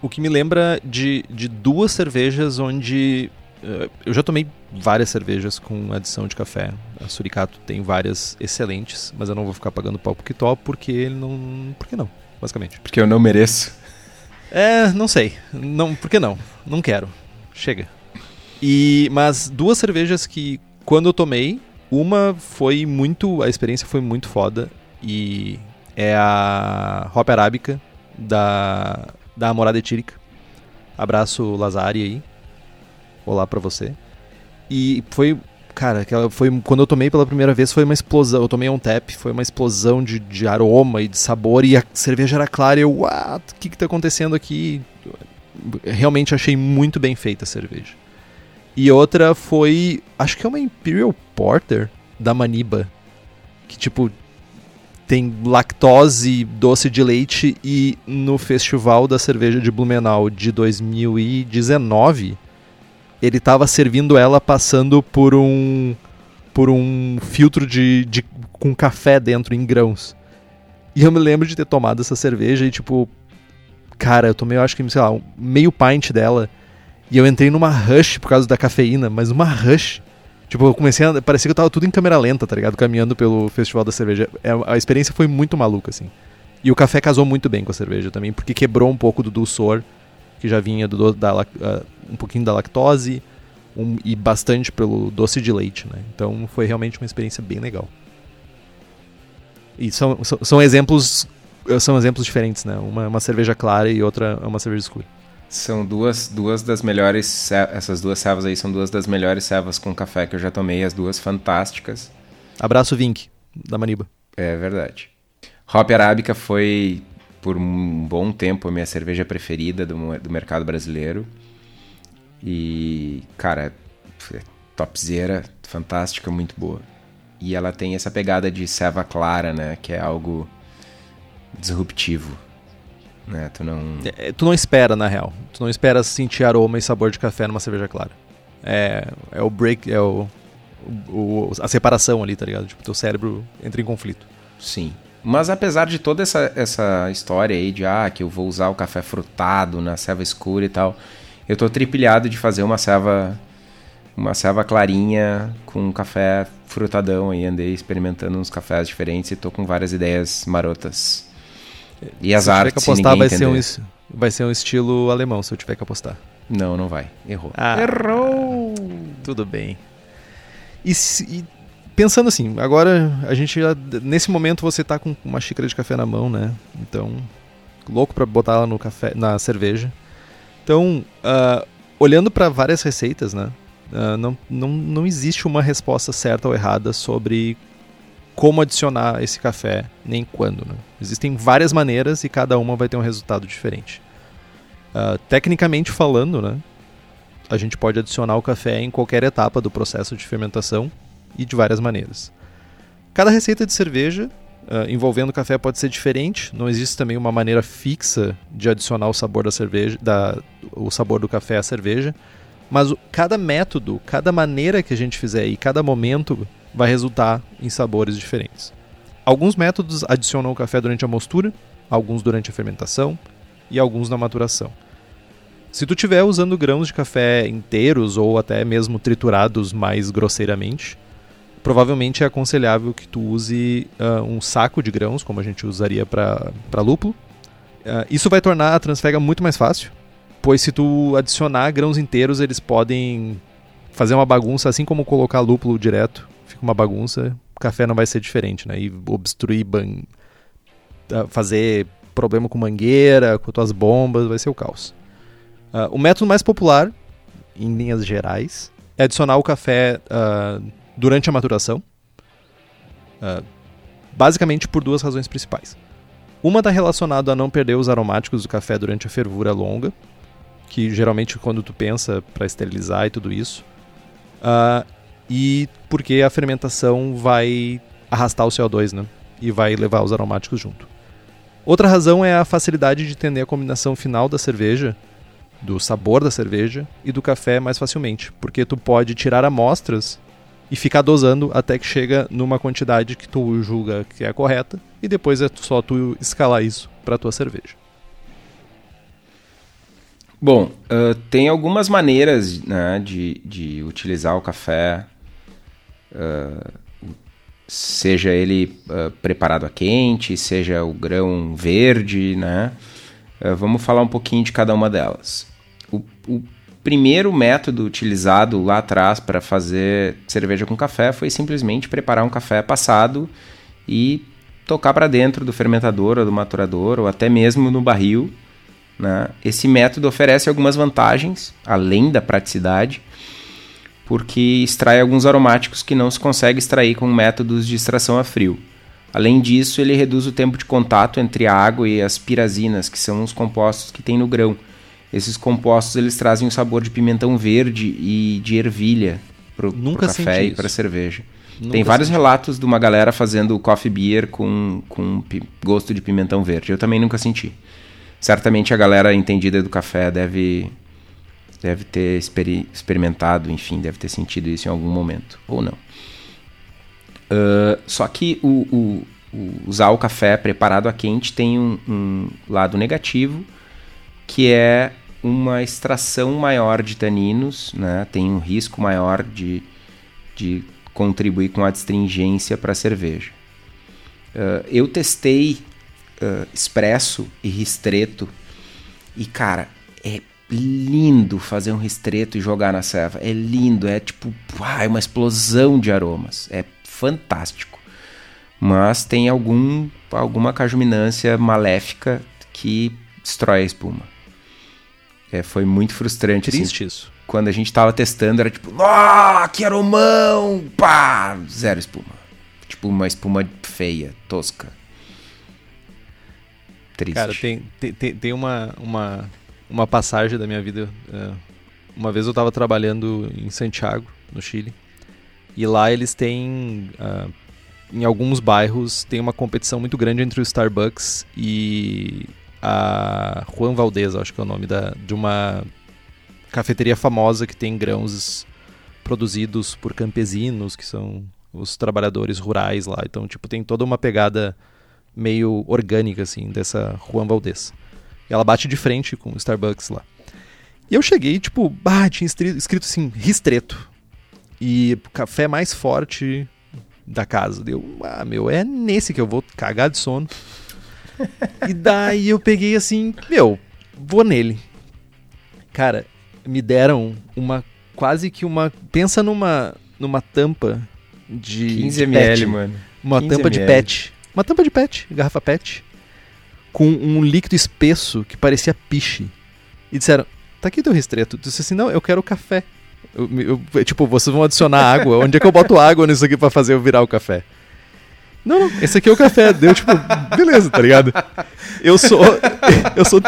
O que me lembra de, de duas cervejas onde. Uh, eu já tomei várias cervejas com adição de café. A Suricato tem várias excelentes, mas eu não vou ficar pagando pau pro Kitó porque ele não. Por que não? Basicamente. Porque eu não mereço. É, não sei. Não, por que não? Não quero. Chega. E mas duas cervejas que quando eu tomei, uma foi muito, a experiência foi muito foda e é a Hop Arábica da da Morada Etírica. Abraço Lazari aí. Olá para você. E foi, cara, aquela foi quando eu tomei pela primeira vez foi uma explosão. Eu tomei um tap, foi uma explosão de, de aroma e de sabor e a cerveja era clara e eu, what? O que que tá acontecendo aqui? Realmente achei muito bem feita a cerveja. E outra foi, acho que é uma Imperial Porter da Maniba, que tipo tem lactose, doce de leite e no Festival da Cerveja de Blumenau de 2019 ele estava servindo ela passando por um por um filtro de, de com café dentro em grãos. E eu me lembro de ter tomado essa cerveja e tipo cara, eu tomei eu acho que sei lá, meio pint dela e eu entrei numa rush por causa da cafeína, mas uma rush Tipo, eu comecei a. Parecia que eu tava tudo em câmera lenta, tá ligado? Caminhando pelo Festival da Cerveja. É, a experiência foi muito maluca, assim. E o café casou muito bem com a cerveja também, porque quebrou um pouco do dulçor, que já vinha do, da, uh, um pouquinho da lactose um, e bastante pelo doce de leite, né? Então foi realmente uma experiência bem legal. E são, são, são exemplos são exemplos diferentes, né? Uma, uma cerveja clara e outra é uma cerveja escura. São duas, duas das melhores. Essas duas cevas aí são duas das melhores cevas com café que eu já tomei, as duas fantásticas. Abraço, Vink, da Maniba. É verdade. Hop Arábica foi, por um bom tempo, a minha cerveja preferida do, do mercado brasileiro. E, cara, é topzera, fantástica, muito boa. E ela tem essa pegada de ceva clara, né? Que é algo disruptivo. Né? Tu não... É, tu não espera, na real. Tu não espera sentir aroma e sabor de café numa cerveja clara. É, é o break, é o, o, a separação ali, tá ligado? Tipo, teu cérebro entra em conflito. Sim. Mas apesar de toda essa, essa história aí de ah, que eu vou usar o café frutado na ceva escura e tal, eu tô tripilhado de fazer uma ceva uma ceva clarinha com um café frutadão aí, andei experimentando uns cafés diferentes e tô com várias ideias marotas. E as se artes, que apostar, vai ser, um, vai ser um estilo alemão, se eu tiver que apostar. Não, não vai. Errou. Ah, Errou! Tudo bem. E, se, e, pensando assim, agora a gente já, nesse momento você tá com uma xícara de café na mão, né? Então, louco para botar ela no café, na cerveja. Então, uh, olhando para várias receitas, né? Uh, não, não, não existe uma resposta certa ou errada sobre como adicionar esse café, nem quando. Né? Existem várias maneiras e cada uma vai ter um resultado diferente. Uh, tecnicamente falando, né, a gente pode adicionar o café em qualquer etapa do processo de fermentação e de várias maneiras. Cada receita de cerveja uh, envolvendo café pode ser diferente. Não existe também uma maneira fixa de adicionar o sabor da cerveja, da, o sabor do café à cerveja. Mas cada método, cada maneira que a gente fizer e cada momento vai resultar em sabores diferentes. Alguns métodos adicionam o café durante a mostura, alguns durante a fermentação e alguns na maturação. Se tu tiver usando grãos de café inteiros ou até mesmo triturados mais grosseiramente, provavelmente é aconselhável que tu use uh, um saco de grãos, como a gente usaria para lúpulo. Uh, isso vai tornar a transfega muito mais fácil, pois se tu adicionar grãos inteiros, eles podem fazer uma bagunça, assim como colocar lúpulo direto, fica uma bagunça. O café não vai ser diferente, né? E obstruir, ban... Uh, fazer problema com mangueira, com tuas bombas, vai ser o caos. Uh, o método mais popular, em linhas gerais, é adicionar o café uh, durante a maturação. Uh, basicamente por duas razões principais. Uma está relacionada a não perder os aromáticos do café durante a fervura longa, que geralmente quando tu pensa para esterilizar e tudo isso. e porque a fermentação vai arrastar o CO2, né? E vai levar os aromáticos junto. Outra razão é a facilidade de entender a combinação final da cerveja do sabor da cerveja e do café mais facilmente, porque tu pode tirar amostras e ficar dosando até que chega numa quantidade que tu julga que é correta e depois é só tu escalar isso para tua cerveja. Bom, uh, tem algumas maneiras né, de, de utilizar o café, uh, seja ele uh, preparado a quente, seja o grão verde, né? vamos falar um pouquinho de cada uma delas o, o primeiro método utilizado lá atrás para fazer cerveja com café foi simplesmente preparar um café passado e tocar para dentro do fermentador ou do maturador ou até mesmo no barril. Né? Esse método oferece algumas vantagens, além da praticidade, porque extrai alguns aromáticos que não se consegue extrair com métodos de extração a frio. Além disso, ele reduz o tempo de contato entre a água e as pirazinas, que são os compostos que tem no grão esses compostos eles trazem o sabor de pimentão verde e de ervilha pro, Nunca pro café e para cerveja. Nunca Tem vários senti. relatos de uma galera fazendo coffee beer com, com gosto de pimentão verde. Eu também nunca senti. Certamente a galera entendida do café deve deve ter experi experimentado, enfim, deve ter sentido isso em algum momento, ou não. Uh, só que o, o, o, usar o café preparado a quente tem um, um lado negativo, que é uma extração maior de taninos, né? tem um risco maior de, de contribuir com a astringência para a cerveja. Uh, eu testei uh, expresso e ristreto e, cara, é lindo fazer um ristreto e jogar na serva. É lindo, é tipo, é uma explosão de aromas. É fantástico. Mas tem algum, alguma cajuminância maléfica que destrói a espuma. É, foi muito frustrante. Assim. Triste assim, isso. Quando a gente tava testando, era tipo, ah, que aromão! Pá! Zero espuma. Tipo, uma espuma feia, tosca. Triste. Cara, tem, tem, tem uma, uma, uma passagem da minha vida. É, uma vez eu tava trabalhando em Santiago, no Chile. E lá eles têm. Uh, em alguns bairros tem uma competição muito grande entre o Starbucks e a Juan Valdez, acho que é o nome da, de uma cafeteria famosa que tem grãos produzidos por campesinos, que são os trabalhadores rurais lá. Então, tipo, tem toda uma pegada meio orgânica, assim, dessa Juan Valdez. E ela bate de frente com o Starbucks lá. E eu cheguei, tipo, bah, tinha escrito assim, ristreto. E café mais forte da casa. Deu, ah, meu, é nesse que eu vou cagar de sono e daí eu peguei assim, meu, vou nele. Cara, me deram uma quase que uma, pensa numa numa tampa de 15 ml, mano. Uma tampa ml. de PET. Uma tampa de PET, garrafa PET, com um líquido espesso que parecia piche. E disseram: "Tá aqui teu ristreto". Eu disse assim: "Não, eu quero café". Eu, eu, tipo, vocês vão adicionar água. Onde é que eu boto água nisso aqui para fazer eu virar o café? Não, não, esse aqui é o café. Deu tipo, beleza, tá ligado? Eu sou. Eu sou.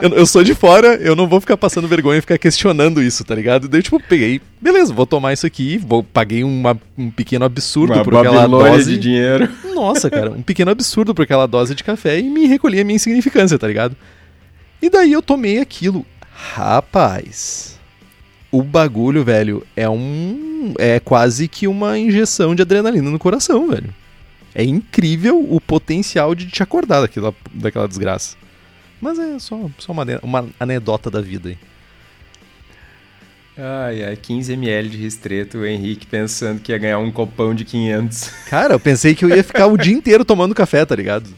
Eu, eu, sou de fora, eu não vou ficar passando vergonha e ficar questionando isso, tá ligado? Daí, tipo, peguei, beleza, vou tomar isso aqui, vou, paguei uma, um pequeno absurdo uma por aquela dose. de dinheiro. Nossa, cara, um pequeno absurdo por aquela dose de café e me recolhi a minha insignificância, tá ligado? E daí eu tomei aquilo. Rapaz. O bagulho, velho, é um. É quase que uma injeção de adrenalina no coração, velho. É incrível o potencial de te acordar daquela, daquela desgraça. Mas é só, só uma, uma anedota da vida aí. Ai, ai, 15 ml de ristreto, o Henrique pensando que ia ganhar um copão de 500. Cara, eu pensei que eu ia ficar o dia inteiro tomando café, tá ligado?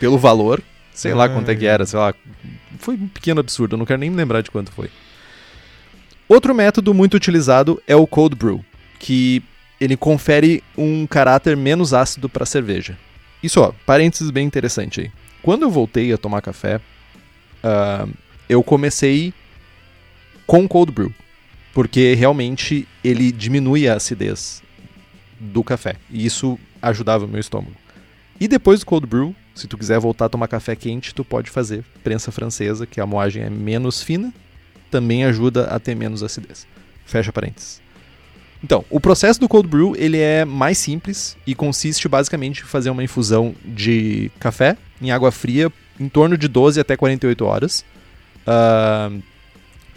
Pelo valor, sei lá quanto é que era, sei lá. Foi um pequeno absurdo, eu não quero nem me lembrar de quanto foi. Outro método muito utilizado é o cold brew, que ele confere um caráter menos ácido para a cerveja. Isso, ó, parênteses bem interessante aí. Quando eu voltei a tomar café, uh, eu comecei com cold brew, porque realmente ele diminui a acidez do café, e isso ajudava o meu estômago. E depois do cold brew, se tu quiser voltar a tomar café quente, tu pode fazer prensa francesa, que a moagem é menos fina também ajuda a ter menos acidez. Fecha parênteses. Então, o processo do cold brew ele é mais simples e consiste basicamente em fazer uma infusão de café em água fria em torno de 12 até 48 horas. Uh,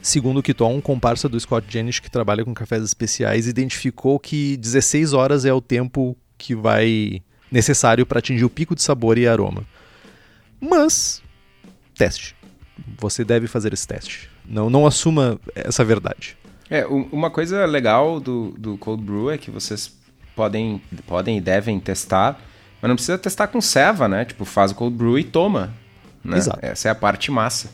segundo o Kiton, um comparsa do Scott Jenish que trabalha com cafés especiais, identificou que 16 horas é o tempo que vai necessário para atingir o pico de sabor e aroma. Mas, teste. Você deve fazer esse teste. Não, não assuma essa verdade. É, uma coisa legal do, do Cold Brew é que vocês podem, podem e devem testar, mas não precisa testar com ceva, né? Tipo, faz o Cold Brew e toma. Né? Exato. Essa é a parte massa.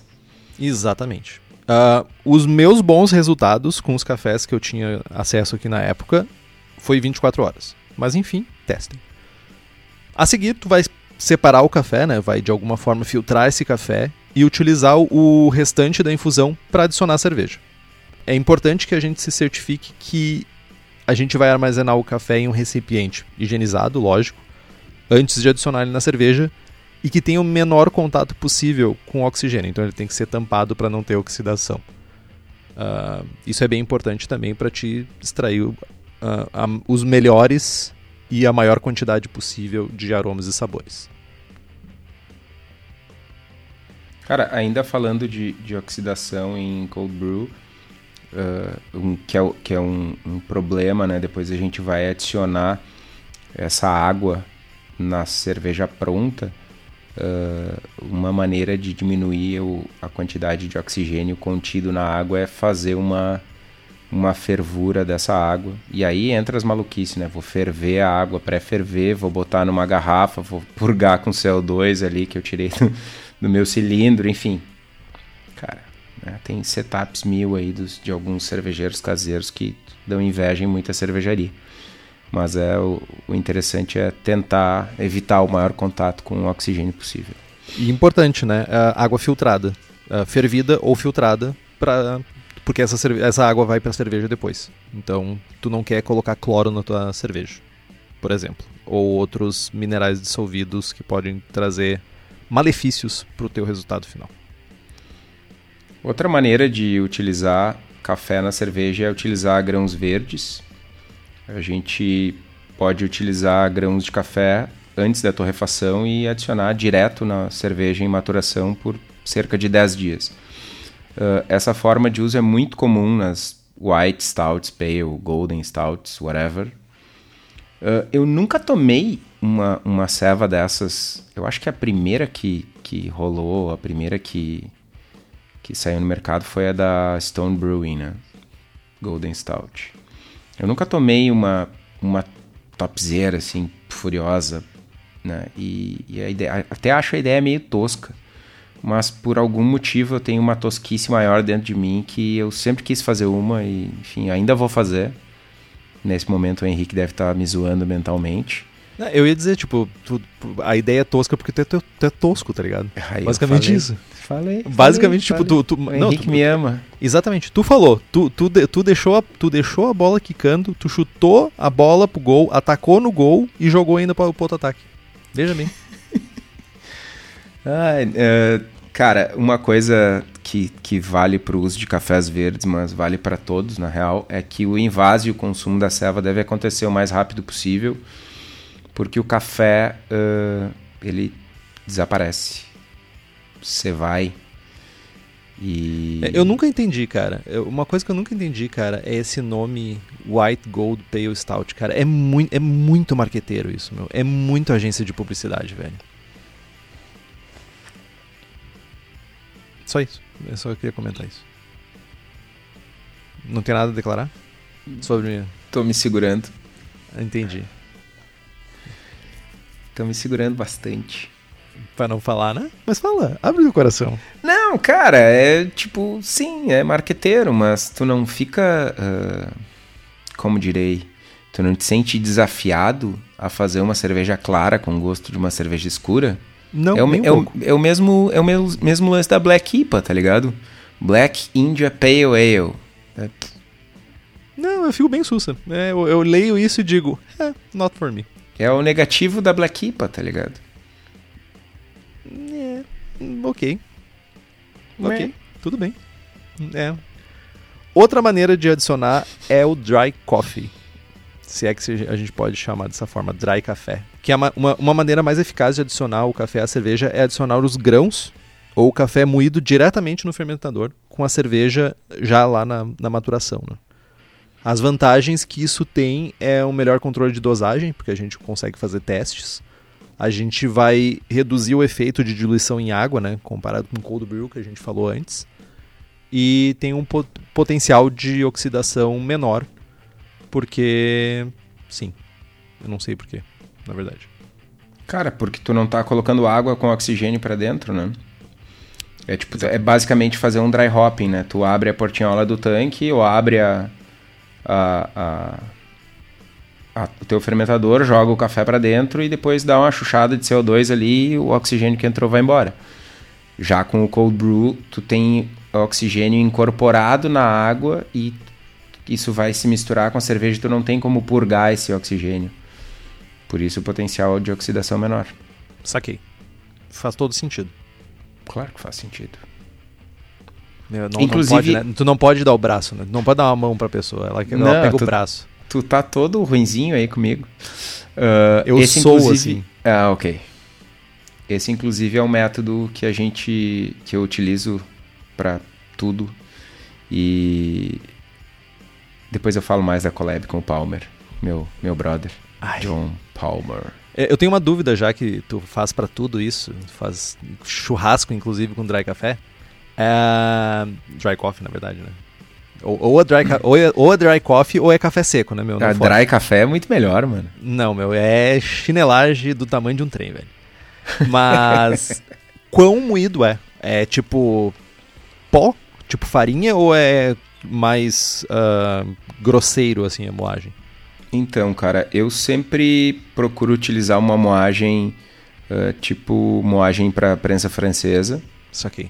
Exatamente. Uh, os meus bons resultados com os cafés que eu tinha acesso aqui na época foi 24 horas. Mas enfim, testem. A seguir, tu vai separar o café, né? Vai de alguma forma filtrar esse café e utilizar o restante da infusão para adicionar cerveja. É importante que a gente se certifique que a gente vai armazenar o café em um recipiente higienizado, lógico, antes de adicionar ele na cerveja e que tenha o menor contato possível com o oxigênio. Então ele tem que ser tampado para não ter oxidação. Uh, isso é bem importante também para te extrair uh, os melhores e a maior quantidade possível de aromas e sabores. Cara, ainda falando de, de oxidação em cold brew, uh, um, que é, que é um, um, problema, né? Depois a gente vai adicionar essa água na cerveja pronta. Uh, uma maneira de diminuir o, a quantidade de oxigênio contido na água é fazer uma, uma fervura dessa água. E aí entra as maluquices, né? Vou ferver a água, pré-ferver, vou botar numa garrafa, vou purgar com CO2 ali que eu tirei do, do meu cilindro, enfim. Cara, né, tem setups mil aí dos, de alguns cervejeiros caseiros que dão inveja em muita cervejaria. Mas é o, o interessante é tentar evitar o maior contato com o oxigênio possível. E importante, né? água filtrada. fervida ou filtrada para porque essa, essa água vai para a cerveja depois. Então, tu não quer colocar cloro na tua cerveja, por exemplo, ou outros minerais dissolvidos que podem trazer malefícios para o teu resultado final. Outra maneira de utilizar café na cerveja é utilizar grãos verdes. A gente pode utilizar grãos de café antes da torrefação e adicionar direto na cerveja em maturação por cerca de 10 dias. Uh, essa forma de uso é muito comum nas white stouts, pale, golden stouts, whatever. Uh, eu nunca tomei uma, uma ceva dessas. Eu acho que a primeira que, que rolou, a primeira que, que saiu no mercado foi a da Stone Brewing, né? Golden Stout. Eu nunca tomei uma, uma topzera assim, furiosa, né? E, e a ideia, até acho a ideia meio tosca. Mas por algum motivo eu tenho uma tosquice maior dentro de mim que eu sempre quis fazer uma e, enfim, ainda vou fazer. Nesse momento o Henrique deve estar me zoando mentalmente. Eu ia dizer, tipo, tu, a ideia é tosca porque tu é, tu é tosco, tá ligado? Basicamente falei, isso. Falei. Basicamente, falei, tipo, tu. tu o não, Henrique tu, me ama. Exatamente. Tu falou, tu, tu, tu, deixou a, tu deixou a bola quicando, tu chutou a bola pro gol, atacou no gol e jogou ainda para o outro ataque. Veja bem. Ai, uh, cara, uma coisa que, que vale para o uso de cafés verdes, mas vale para todos, na real, é que o invase e o consumo da ceva deve acontecer o mais rápido possível porque o café uh, ele desaparece. Você vai e é, eu nunca entendi, cara. Uma coisa que eu nunca entendi, cara, é esse nome White Gold Pale Stout, cara. É muito, é muito marqueteiro isso, meu. É muito agência de publicidade, velho. Só isso. Eu só queria comentar isso. Não tem nada a declarar? Sobre. Tô me segurando. Entendi. Tô me segurando bastante. Pra não falar, né? Mas fala, abre o coração. Não, cara, é tipo, sim, é marqueteiro, mas tu não fica. Uh, como direi? Tu não te sente desafiado a fazer uma cerveja clara com gosto de uma cerveja escura? Não, é o, nem é, um o, pouco. é o mesmo é o mesmo, mesmo lance da Black IPA, tá ligado? Black India Pale Ale. É, Não, eu fico bem sussa. É, eu, eu leio isso e digo, é, not for me. É o negativo da Black IPA, tá ligado? É, ok. Ok, Né? tudo bem. É. Outra maneira de adicionar é o dry coffee. Se é que a gente pode chamar dessa forma, dry café. Que é uma, uma, uma maneira mais eficaz de adicionar o café à cerveja é adicionar os grãos ou o café moído diretamente no fermentador com a cerveja já lá na, na maturação. né? As vantagens que isso tem é um melhor controle de dosagem, porque a gente consegue fazer testes. A gente vai reduzir o efeito de diluição em água, né, comparado com o cold brew que a gente falou antes. E tem um po- potencial de oxidação menor, porque sim. Eu não sei porquê, na verdade. Cara, porque tu não tá colocando água com oxigênio pra dentro, né? É tipo, é basicamente fazer um dry hopping, né? Tu abre a portinhola do tanque ou abre a, a, a- a- o teu fermentador, joga o café pra dentro e depois dá uma chuchada de CO2 ali e o oxigênio que entrou vai embora. Já com o cold brew, tu tem oxigênio incorporado na água e isso vai se misturar com a cerveja e tu não tem como purgar esse oxigênio. Por isso o potencial de oxidação menor. Saquei. Faz todo sentido. Claro que faz sentido. Não, não Inclusive- pode, né? Tu não pode dar o braço, né? Tu não pode dar uma mão pra pessoa. Ela, ela Não, pega tu- o braço. Tu tá todo ruinzinho aí comigo. Ah, Eu esse, sou assim. Ah, ok. Esse inclusive é um método que a gente que eu utilizo pra tudo e depois eu falo mais da collab com o Palmer, meu meu brother, Ai. John Palmer. É, Eu tenho uma dúvida já que tu faz pra tudo isso, tu faz churrasco inclusive com dry café. É... Dry coffee, na verdade, né? Ou, ou, a dry ou, é, ou é dry coffee ou é café seco, né, meu? Não A fode. dry café é muito melhor, mano. Não, meu, é chinelagem do tamanho de um trem, velho. Mas quão moído é? É tipo pó? Tipo farinha ou é mais ah, grosseiro assim a moagem? Então, cara, eu sempre procuro utilizar uma moagem ah, tipo moagem para prensa francesa. Isso aqui.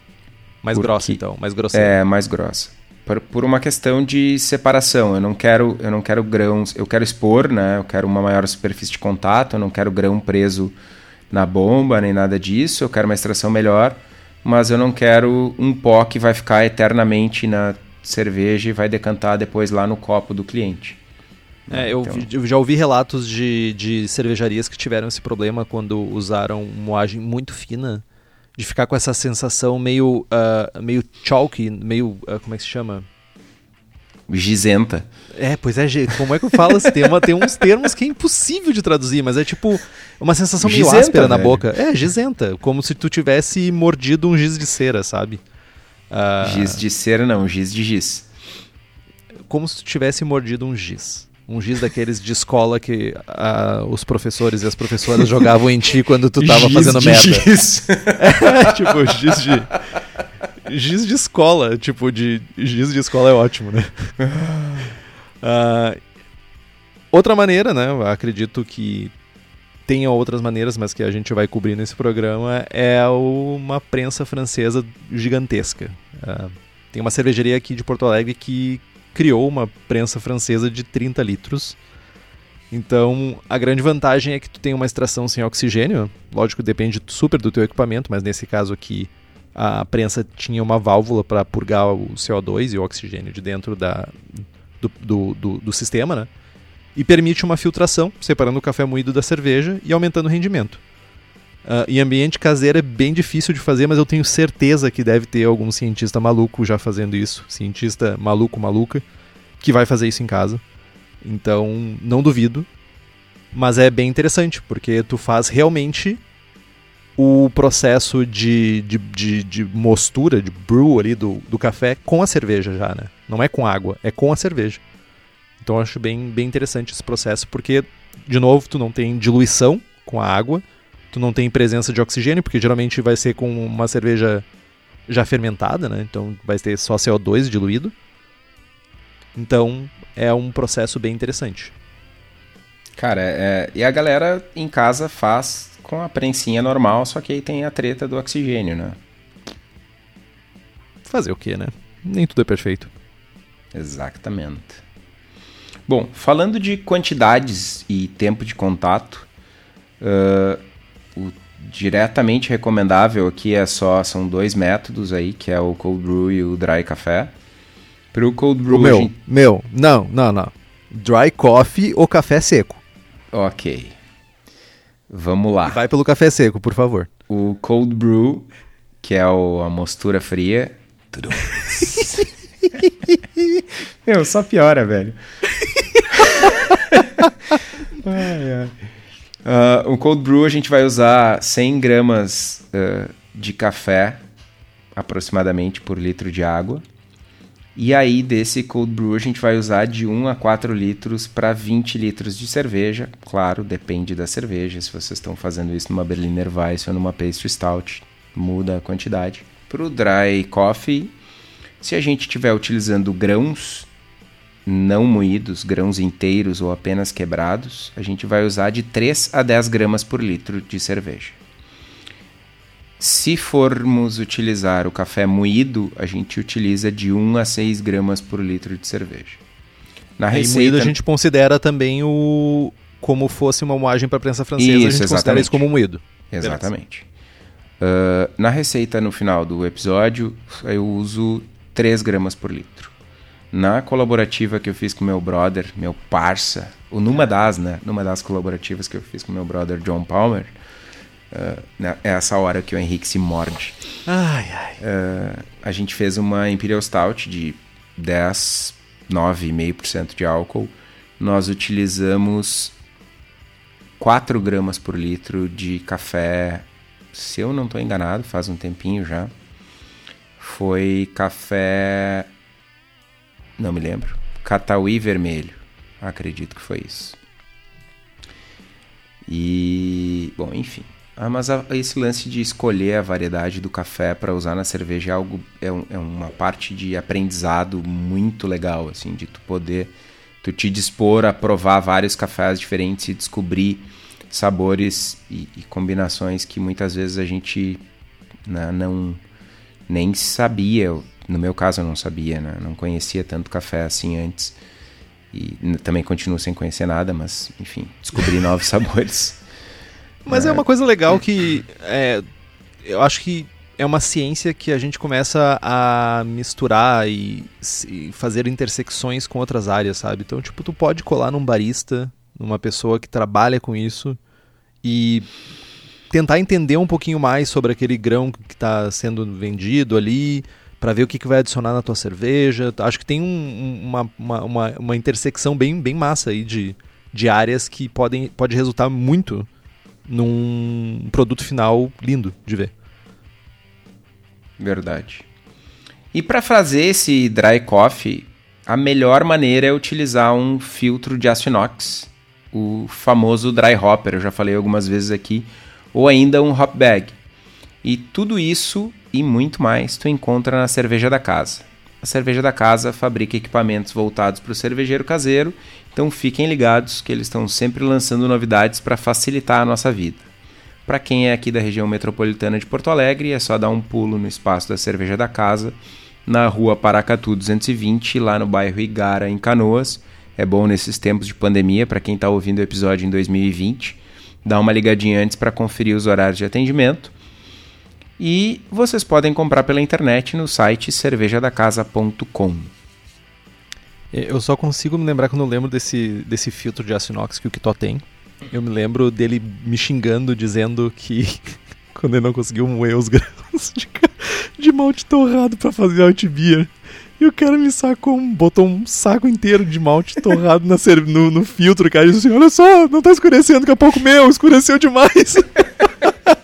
Mais Porque- grossa então, mais grosseiro. É, mais grossa. Por, por uma questão de separação. Eu não quero, eu não quero grãos, eu quero expor, né? Eu quero uma maior superfície de contato, eu não quero grão preso na bomba, nem nada disso. Eu quero uma extração melhor, mas eu não quero um pó que vai ficar eternamente na cerveja e vai decantar depois lá no copo do cliente. É, eu, Então- eu já ouvi relatos de, de cervejarias que tiveram esse problema quando usaram moagem muito fina, de ficar com essa sensação meio, ah, meio chalky, meio. ah, como é que se chama? Gisenta. É, pois é, como é que eu falo esse tema? Tem uns termos que é impossível de traduzir, mas é tipo uma sensação meio áspera na velho. boca. É, gisenta, como se tu tivesse mordido um giz de cera, sabe? Ah, Giz de cera não, giz de giz. como se tu tivesse mordido um giz. Um giz daqueles de escola que ah, os professores e as professoras jogavam em ti quando tu tava Giz fazendo de merda. giz. É, tipo, giz de. Giz de escola. Tipo, de. Giz de escola é ótimo, né? Ah, outra maneira, né? Acredito que tenha outras maneiras, mas que a gente vai cobrir nesse programa, é uma prensa francesa gigantesca. Ah, tem uma cervejaria aqui de Porto Alegre que criou uma prensa francesa de 30 litros. Então, a grande vantagem é que tu tem uma extração sem oxigênio. Lógico, depende super do teu equipamento, mas nesse caso aqui, a prensa tinha uma válvula para purgar o CO2 e o oxigênio de dentro da, do, do, do, do sistema, né? E permite uma filtração, separando o café moído da cerveja e aumentando o rendimento. Ah, em ambiente caseiro é bem difícil de fazer, mas eu tenho certeza que deve ter algum cientista maluco já fazendo isso. Cientista maluco, maluca, que vai fazer isso em casa. Então, não duvido. Mas é bem interessante, porque tu faz realmente o processo de, de, de, de mostura, de brew ali do, do café com a cerveja já, né? Não é com água, é com a cerveja. Então eu acho bem, bem interessante esse processo, porque, de novo, tu não tem diluição com a água, tu não tem presença de oxigênio, porque geralmente vai ser com uma cerveja já fermentada, né? Então vai ter só CO2 diluído. Então é um processo bem interessante. Cara, é, e a galera em casa faz com a prensinha normal, só que aí tem a treta do oxigênio, né? Fazer o que, né? Nem tudo é perfeito. Exatamente. Bom, falando de quantidades e tempo de contato, uh, o diretamente recomendável aqui é só são dois métodos aí, que é o cold brew e o dry café. Para o cold brew, o meu, gente... meu, não, não, não. Dry coffee ou café seco. Ok. Vamos lá. Vai pelo café seco, por favor. O cold brew, que é o, a mostura fria. Tudo. Meu, só piora, velho. ai, ai. Uh, o cold brew a gente vai usar 100 gramas uh, de café aproximadamente por litro de água. E aí desse cold brew a gente vai usar de 1 a 4 litros para 20 litros de cerveja. Claro, depende da cerveja. Se vocês estão fazendo isso numa Berliner Weiss ou numa Pastry Stout, muda a quantidade. Para o dry coffee, se a gente estiver utilizando grãos não moídos, grãos inteiros ou apenas quebrados, a gente vai usar de 3 a 10 gramas por litro de cerveja. Se formos utilizar o café moído, a gente utiliza de 1 a 6 gramas por litro de cerveja. Na receita... moído a gente considera também o como fosse uma moagem para a prensa francesa, isso, a gente exatamente. considera isso como moído. Exatamente. Uh, na receita no final do episódio, eu uso 3 gramas por litro. Na colaborativa que eu fiz com meu brother, meu parça, ou numa das, né? Numa das colaborativas que eu fiz com meu brother John Palmer, uh, é essa hora que o Henrique se morde. Ai, ai. Uh, a gente fez uma Imperial Stout de 10, 9,5% de álcool. Nós utilizamos 4 gramas por litro de café, se eu não estou enganado, faz um tempinho já foi café. Não me lembro. Catauí vermelho. Acredito que foi isso. E. Bom, enfim. Ah, mas a, esse lance de escolher a variedade do café para usar na cerveja é algo é, um, é, uma parte de aprendizado muito legal assim de tu poder tu te dispor a provar vários cafés diferentes e descobrir sabores e, e combinações que muitas vezes a gente né, não nem sabia, no meu caso eu não sabia, né? não conhecia tanto café assim antes. E também continuo sem conhecer nada, mas enfim, descobri novos sabores. Mas é. é uma coisa legal que é, eu acho que é uma ciência que a gente começa a misturar e, e, fazer intersecções com outras áreas, sabe? Então, tipo, tu pode colar num barista, numa pessoa que trabalha com isso e tentar entender um pouquinho mais sobre aquele grão que está sendo vendido ali, para ver o que, que vai adicionar na tua cerveja. Acho que tem um, uma, uma, uma, uma, intersecção bem, bem massa aí de, de áreas que podem, pode resultar muito num produto final lindo de ver. Verdade. E para fazer esse dry coffee, a melhor maneira é utilizar um filtro de aço inox, o famoso dry hopper. Eu já falei algumas vezes aqui ou ainda um hop bag. E tudo isso e muito mais tu encontra na Cerveja da Casa. A Cerveja da Casa fabrica equipamentos voltados para o cervejeiro caseiro, então fiquem ligados que eles estão sempre lançando novidades para facilitar a nossa vida. Para quem é aqui da região metropolitana de Porto Alegre, é só dar um pulo no espaço da Cerveja da Casa, na rua Paracatu 220, lá no bairro Igara, em Canoas. É bom nesses tempos de pandemia, para quem está ouvindo o episódio em 2020 dá uma ligadinha antes para conferir os horários de atendimento. E vocês podem comprar pela internet no site cervejadacasa.com. Eu só consigo me lembrar quando eu lembro desse, desse filtro de aço inox que o Kitó tem. Eu me lembro dele me xingando, dizendo que quando ele não conseguiu moer os grãos de, de malte torrado para fazer alt. E o cara me sacou, botou um saco inteiro de malte torrado na, no, no filtro, cara. E disse assim: Olha só, não tá escurecendo, daqui a pouco meu, escureceu demais.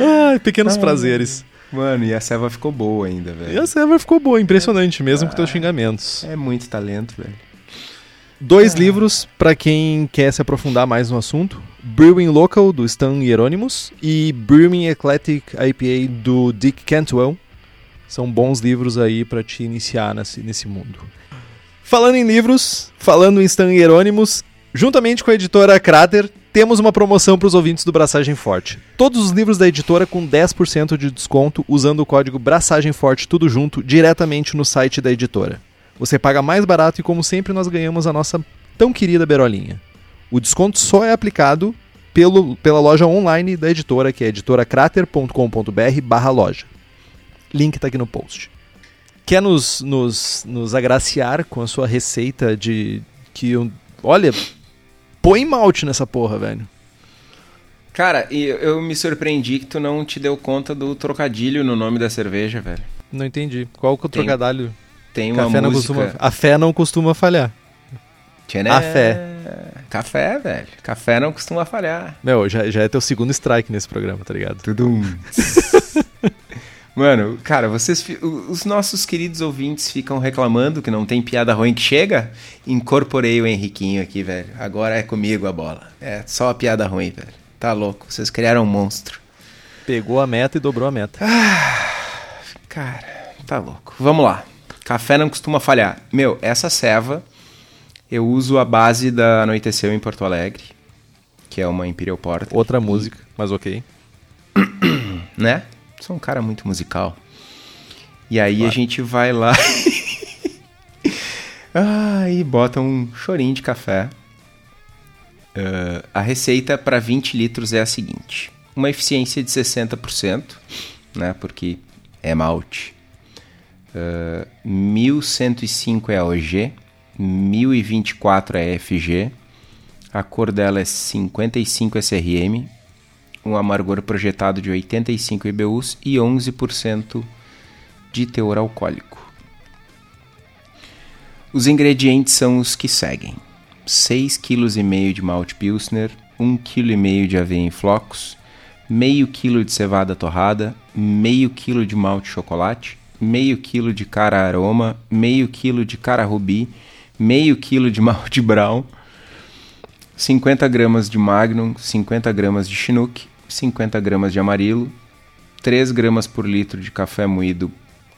Ai, pequenos prazeres. Mano, e a ceva ficou boa ainda, velho. E a ceva ficou boa, impressionante, mesmo com teus xingamentos. É muito talento, velho. Dois livros para quem quer se aprofundar mais no assunto: Brewing Local, do Stan Hieronymus, e Brewing Eclectic IPA, do Dick Cantwell. São bons livros aí para te iniciar nesse, nesse mundo. Falando em livros, falando em Stan Hieronymus, juntamente com a editora Crater, temos uma promoção para os ouvintes do Braçagem Forte. Todos os livros da editora com 10% de desconto usando o código Braçagem Forte tudo junto diretamente no site da editora. Você paga mais barato e como sempre nós ganhamos a nossa tão querida berolinha. O desconto só é aplicado pelo, pela loja online da editora, que é editoracrater.com.br barra loja. Link está aqui no post. Quer nos, nos, nos agraciar com a sua receita de que, olha, põe malte nessa porra, velho. Cara, eu, eu me surpreendi que tu não te deu conta do trocadilho no nome da cerveja, velho. Não entendi. Qual que é o trocadilho? Tem uma Café não música... costuma, a fé não costuma falhar. Tchané. A fé. Café, velho. Café não costuma falhar. Meu, já, já é teu segundo strike nesse programa, tá ligado? Tudum. Mano, cara, vocês, os nossos queridos ouvintes ficam reclamando que não tem piada ruim que chega. Incorporei o Henriquinho aqui, velho. Agora é comigo a bola. É só a piada ruim, velho. Tá louco. Vocês criaram um monstro. Pegou a meta e dobrou a meta. Cara, tá louco. Vamos lá. Café não costuma falhar. Meu, essa ceva eu uso a base da Anoiteceu em Porto Alegre, que é uma Imperial Porter. Outra música, mas ok. né? Sou um cara muito musical. E aí a gente vai lá ah, e bota um chorinho de café. Ah, a receita para 20 litros é a seguinte: uma eficiência de 60%, né? Porque é malte. Ah, 1105 é AOG, 1024 é FG, a cor dela é 55 SRM, um amargor projetado de 85 IBUs e 11% de teor alcoólico. Os ingredientes são os que seguem: 6,5 kg de malte pilsner, 1,5 kg de aveia em flocos, meio quilo de cevada torrada, meio quilo de malte chocolate, meio quilo de cara aroma, meio quilo de cara rubi, meio quilo de malte brown, 50 gramas de Magnum, 50 gramas de Chinook, 50 gramas de Amarilo, 3 gramas por litro de café moído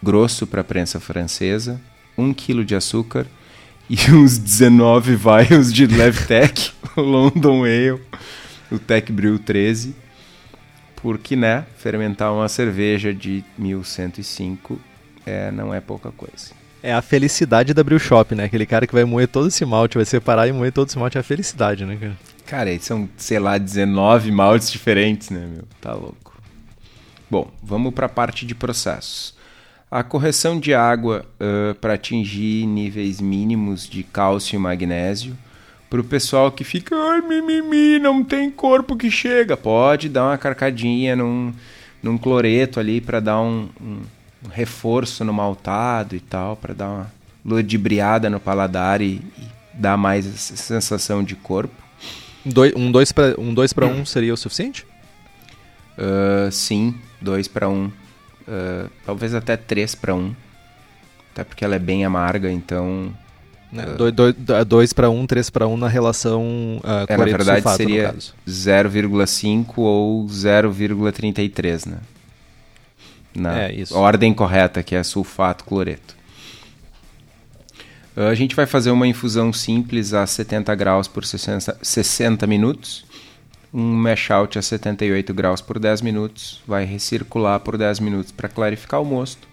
grosso para prensa francesa, 1 kg de açúcar e uns 19 vials de Levtech, London Ale, o Tech Brew 13, porque, né, fermentar uma cerveja de 1105 é, não é pouca coisa. É a felicidade da Brew Shop, né? Aquele cara que vai moer todo esse malte, vai separar e moer todo esse malte é a felicidade, né, cara? Cara, são, sei lá, 19 maltes diferentes, né, meu? Tá louco. Bom, vamos para a parte de processos. A correção de água para atingir níveis mínimos de cálcio e magnésio. Para o pessoal que fica, ai, mimimi, não tem corpo que chega. Pode dar uma carcadinha num, num cloreto ali para dar um, um, um reforço no maltado e tal, para dar uma ludibriada no paladar e, e dar mais essa sensação de corpo. Doi- um 2 para um, dois pra um seria o suficiente? Uh, sim, 2 para 1. talvez até 3 para 1. Até porque ela é bem amarga, então. Né? 2 para 1, 3 para 1 na relação uh, É, na verdade sulfato, seria caso. 0,5 ou 0,33, né? Na É, isso. ordem correta, que é sulfato cloreto. Uh, A gente vai fazer uma infusão simples a 70 graus por 60, 60 minutos. Um mash out a 78 graus por 10 minutos. Vai recircular por 10 minutos para clarificar o mosto.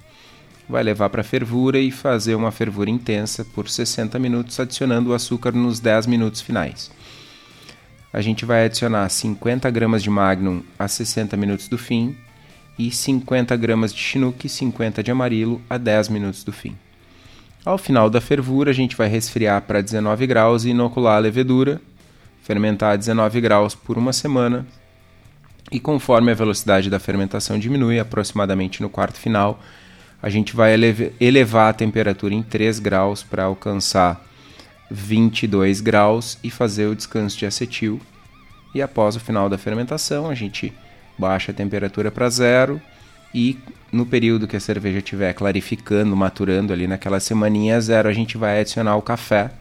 Vai levar para fervura e fazer uma fervura intensa por 60 minutos, adicionando o açúcar nos 10 minutos finais. A gente vai adicionar 50 gramas de Magnum a 60 minutos do fim e 50 gramas de Chinook e 50 de Amarilo a 10 minutos do fim. Ao final da fervura, a gente vai resfriar para 19 graus e inocular a levedura, fermentar a 19 graus por uma semana. E conforme a velocidade da fermentação diminui, aproximadamente no quarto final, a gente vai elevar a temperatura em 3 graus para alcançar 22 graus e fazer o descanso de acetil. E após o final da fermentação, a gente baixa a temperatura para zero, E no período que a cerveja estiver clarificando, maturando ali naquela semaninha zero, a gente vai adicionar o café,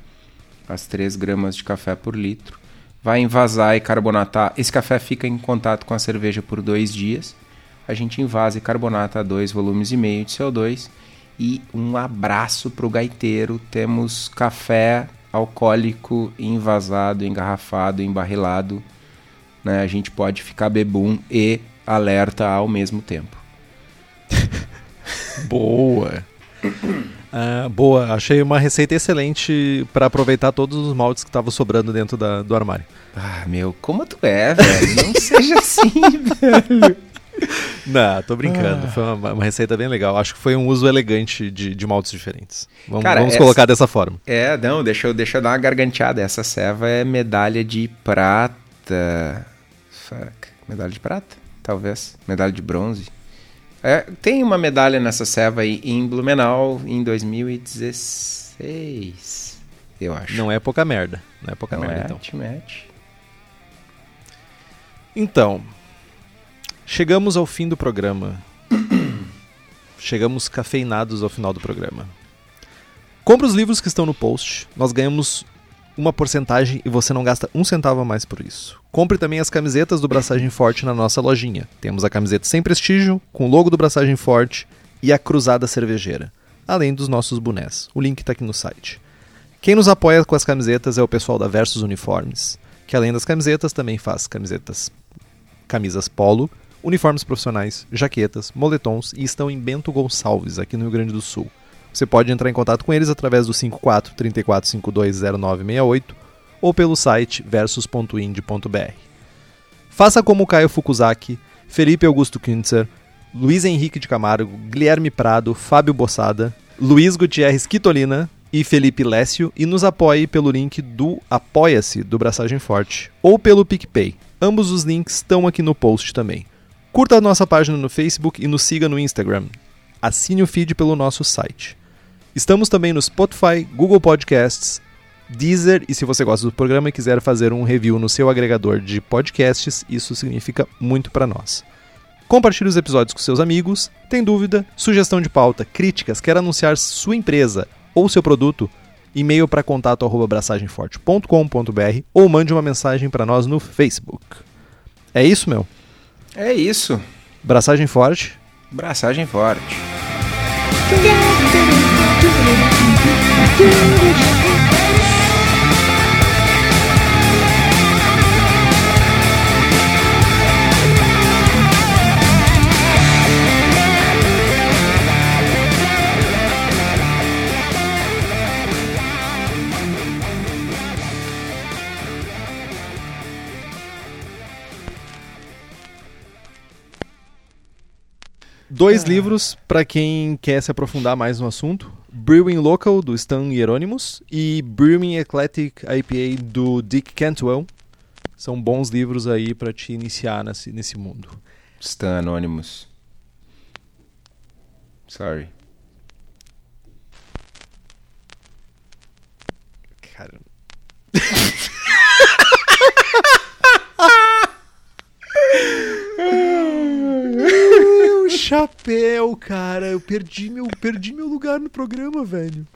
as 3 gramas de café por litro. Vai envasar e carbonatar. Esse café fica em contato com a cerveja por dois dias. A gente envasa e carbonata 2 volumes e meio de CO2. E um abraço pro gaiteiro. Temos café alcoólico envasado, engarrafado, embarrilado. Né? A gente pode ficar bebum e alerta ao mesmo tempo. Boa. Ah, boa, achei uma receita excelente para aproveitar todos os maltes que estavam sobrando dentro da- do armário. Ah, meu, como tu é, velho? Não seja assim, velho. Não, tô brincando. Ah. Foi uma, uma receita bem legal. Acho que foi um uso elegante de, de maltes diferentes. Vamos, Cara, vamos essa- colocar dessa forma. É, não, deixa eu, deixa eu dar uma garganteada. Essa ceva é medalha de prata. Fuck. Medalha de prata? Talvez. Medalha de bronze. É, tem uma medalha nessa ceva aí em Blumenau em 2016. Eu acho. Não é pouca merda. Não é pouca Não merda, é, então. mete. Então, chegamos ao fim do programa. chegamos cafeinados ao final do programa. Compre os livros que estão no post. Nós ganhamos uma porcentagem e você não gasta um centavo a mais por isso. Compre também as camisetas do Braçagem Forte na nossa lojinha. Temos a camiseta sem prestígio, com o logo do Braçagem Forte e a Cruzada Cervejeira, além dos nossos bonés. O link está aqui no site. Quem nos apoia com as camisetas é o pessoal da Versus Uniformes, que além das camisetas também faz camisetas, camisas polo, uniformes profissionais, jaquetas, moletons e estão em Bento Gonçalves, aqui no Rio Grande do Sul. Você pode entrar em contato com eles através do 54 34 52 0968 ou pelo site versus.ind.br. Faça como Caio Fukuzaki, Felipe Augusto Kintzer, Luiz Henrique de Camargo, Guilherme Prado, Fábio Bossada, Luiz Gutierrez Quitolina e Felipe Lécio e nos apoie pelo link do Apoia-se do Braçagem Forte ou pelo PicPay. Ambos os links estão aqui no post também. Curta a nossa página no Facebook e nos siga no Instagram. Assine o feed pelo nosso site. Estamos também no Spotify, Google Podcasts, Deezer e se você gosta do programa e quiser fazer um review no seu agregador de podcasts, isso significa muito para nós. Compartilhe os episódios com seus amigos. Tem dúvida, sugestão de pauta, críticas, quer anunciar sua empresa ou seu produto? E-mail para contato@braçagemforte.com.br ou mande uma mensagem para nós no Facebook. É isso, meu. É isso. Braçagem forte. Braçagem forte. Dois livros para quem quer se aprofundar mais no assunto: Brewing Local do Stan Hieronymus e Brewing Eclectic IPA do Dick Cantwell. São bons livros aí para te iniciar nesse, nesse mundo. Stan Anonymous. Sorry. Cara. meu chapéu, cara. Eu perdi meu, perdi meu lugar no programa, velho.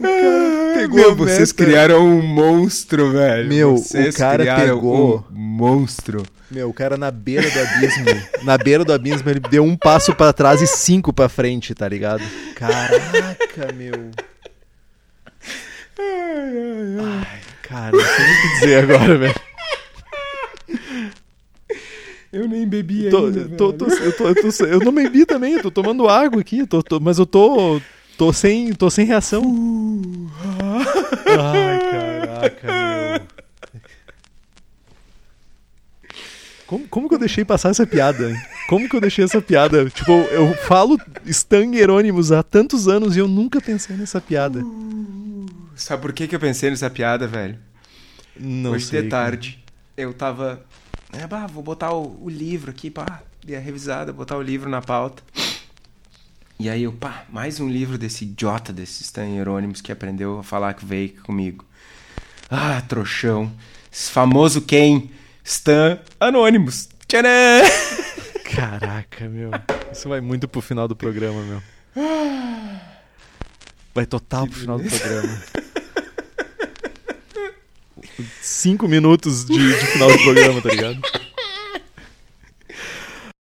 Cara pegou Meu, vocês criaram um monstro, velho. Meu, vocês o cara pegou- um monstro. Meu, o cara na beira do abismo. na beira do abismo, ele deu um passo pra trás e cinco pra frente, tá ligado? Caraca, meu. Ai, cara, não sei o que dizer agora, velho. Eu nem bebi Tô- tô- tô- eu, tô, eu, tô- eu não bebi também, eu tô tomando água aqui, tô- tô- mas eu tô. tô sem, tô sem reação. Ai, caraca, meu. Como, como que eu deixei passar essa piada? Como que eu deixei essa piada? Tipo, eu falo Stan Hieronymus há tantos anos e eu nunca pensei nessa piada. Sabe por que, que eu pensei nessa piada, velho? Não Hoje sei, de cara. tarde, eu tava. É, bah, vou botar o, o livro aqui, pá. Dei a revisada, botar o livro na pauta. E aí eu, pá, mais um livro desse idiota, desse Stan Hieronymus que aprendeu a falar que veio comigo. Ah, trouxão. Esse famoso quem? Stan Anonymous. Tcharam! Caraca, meu. Isso vai muito pro final do programa, meu. Vai total pro final do programa. Cinco minutos de, de final do programa, tá ligado?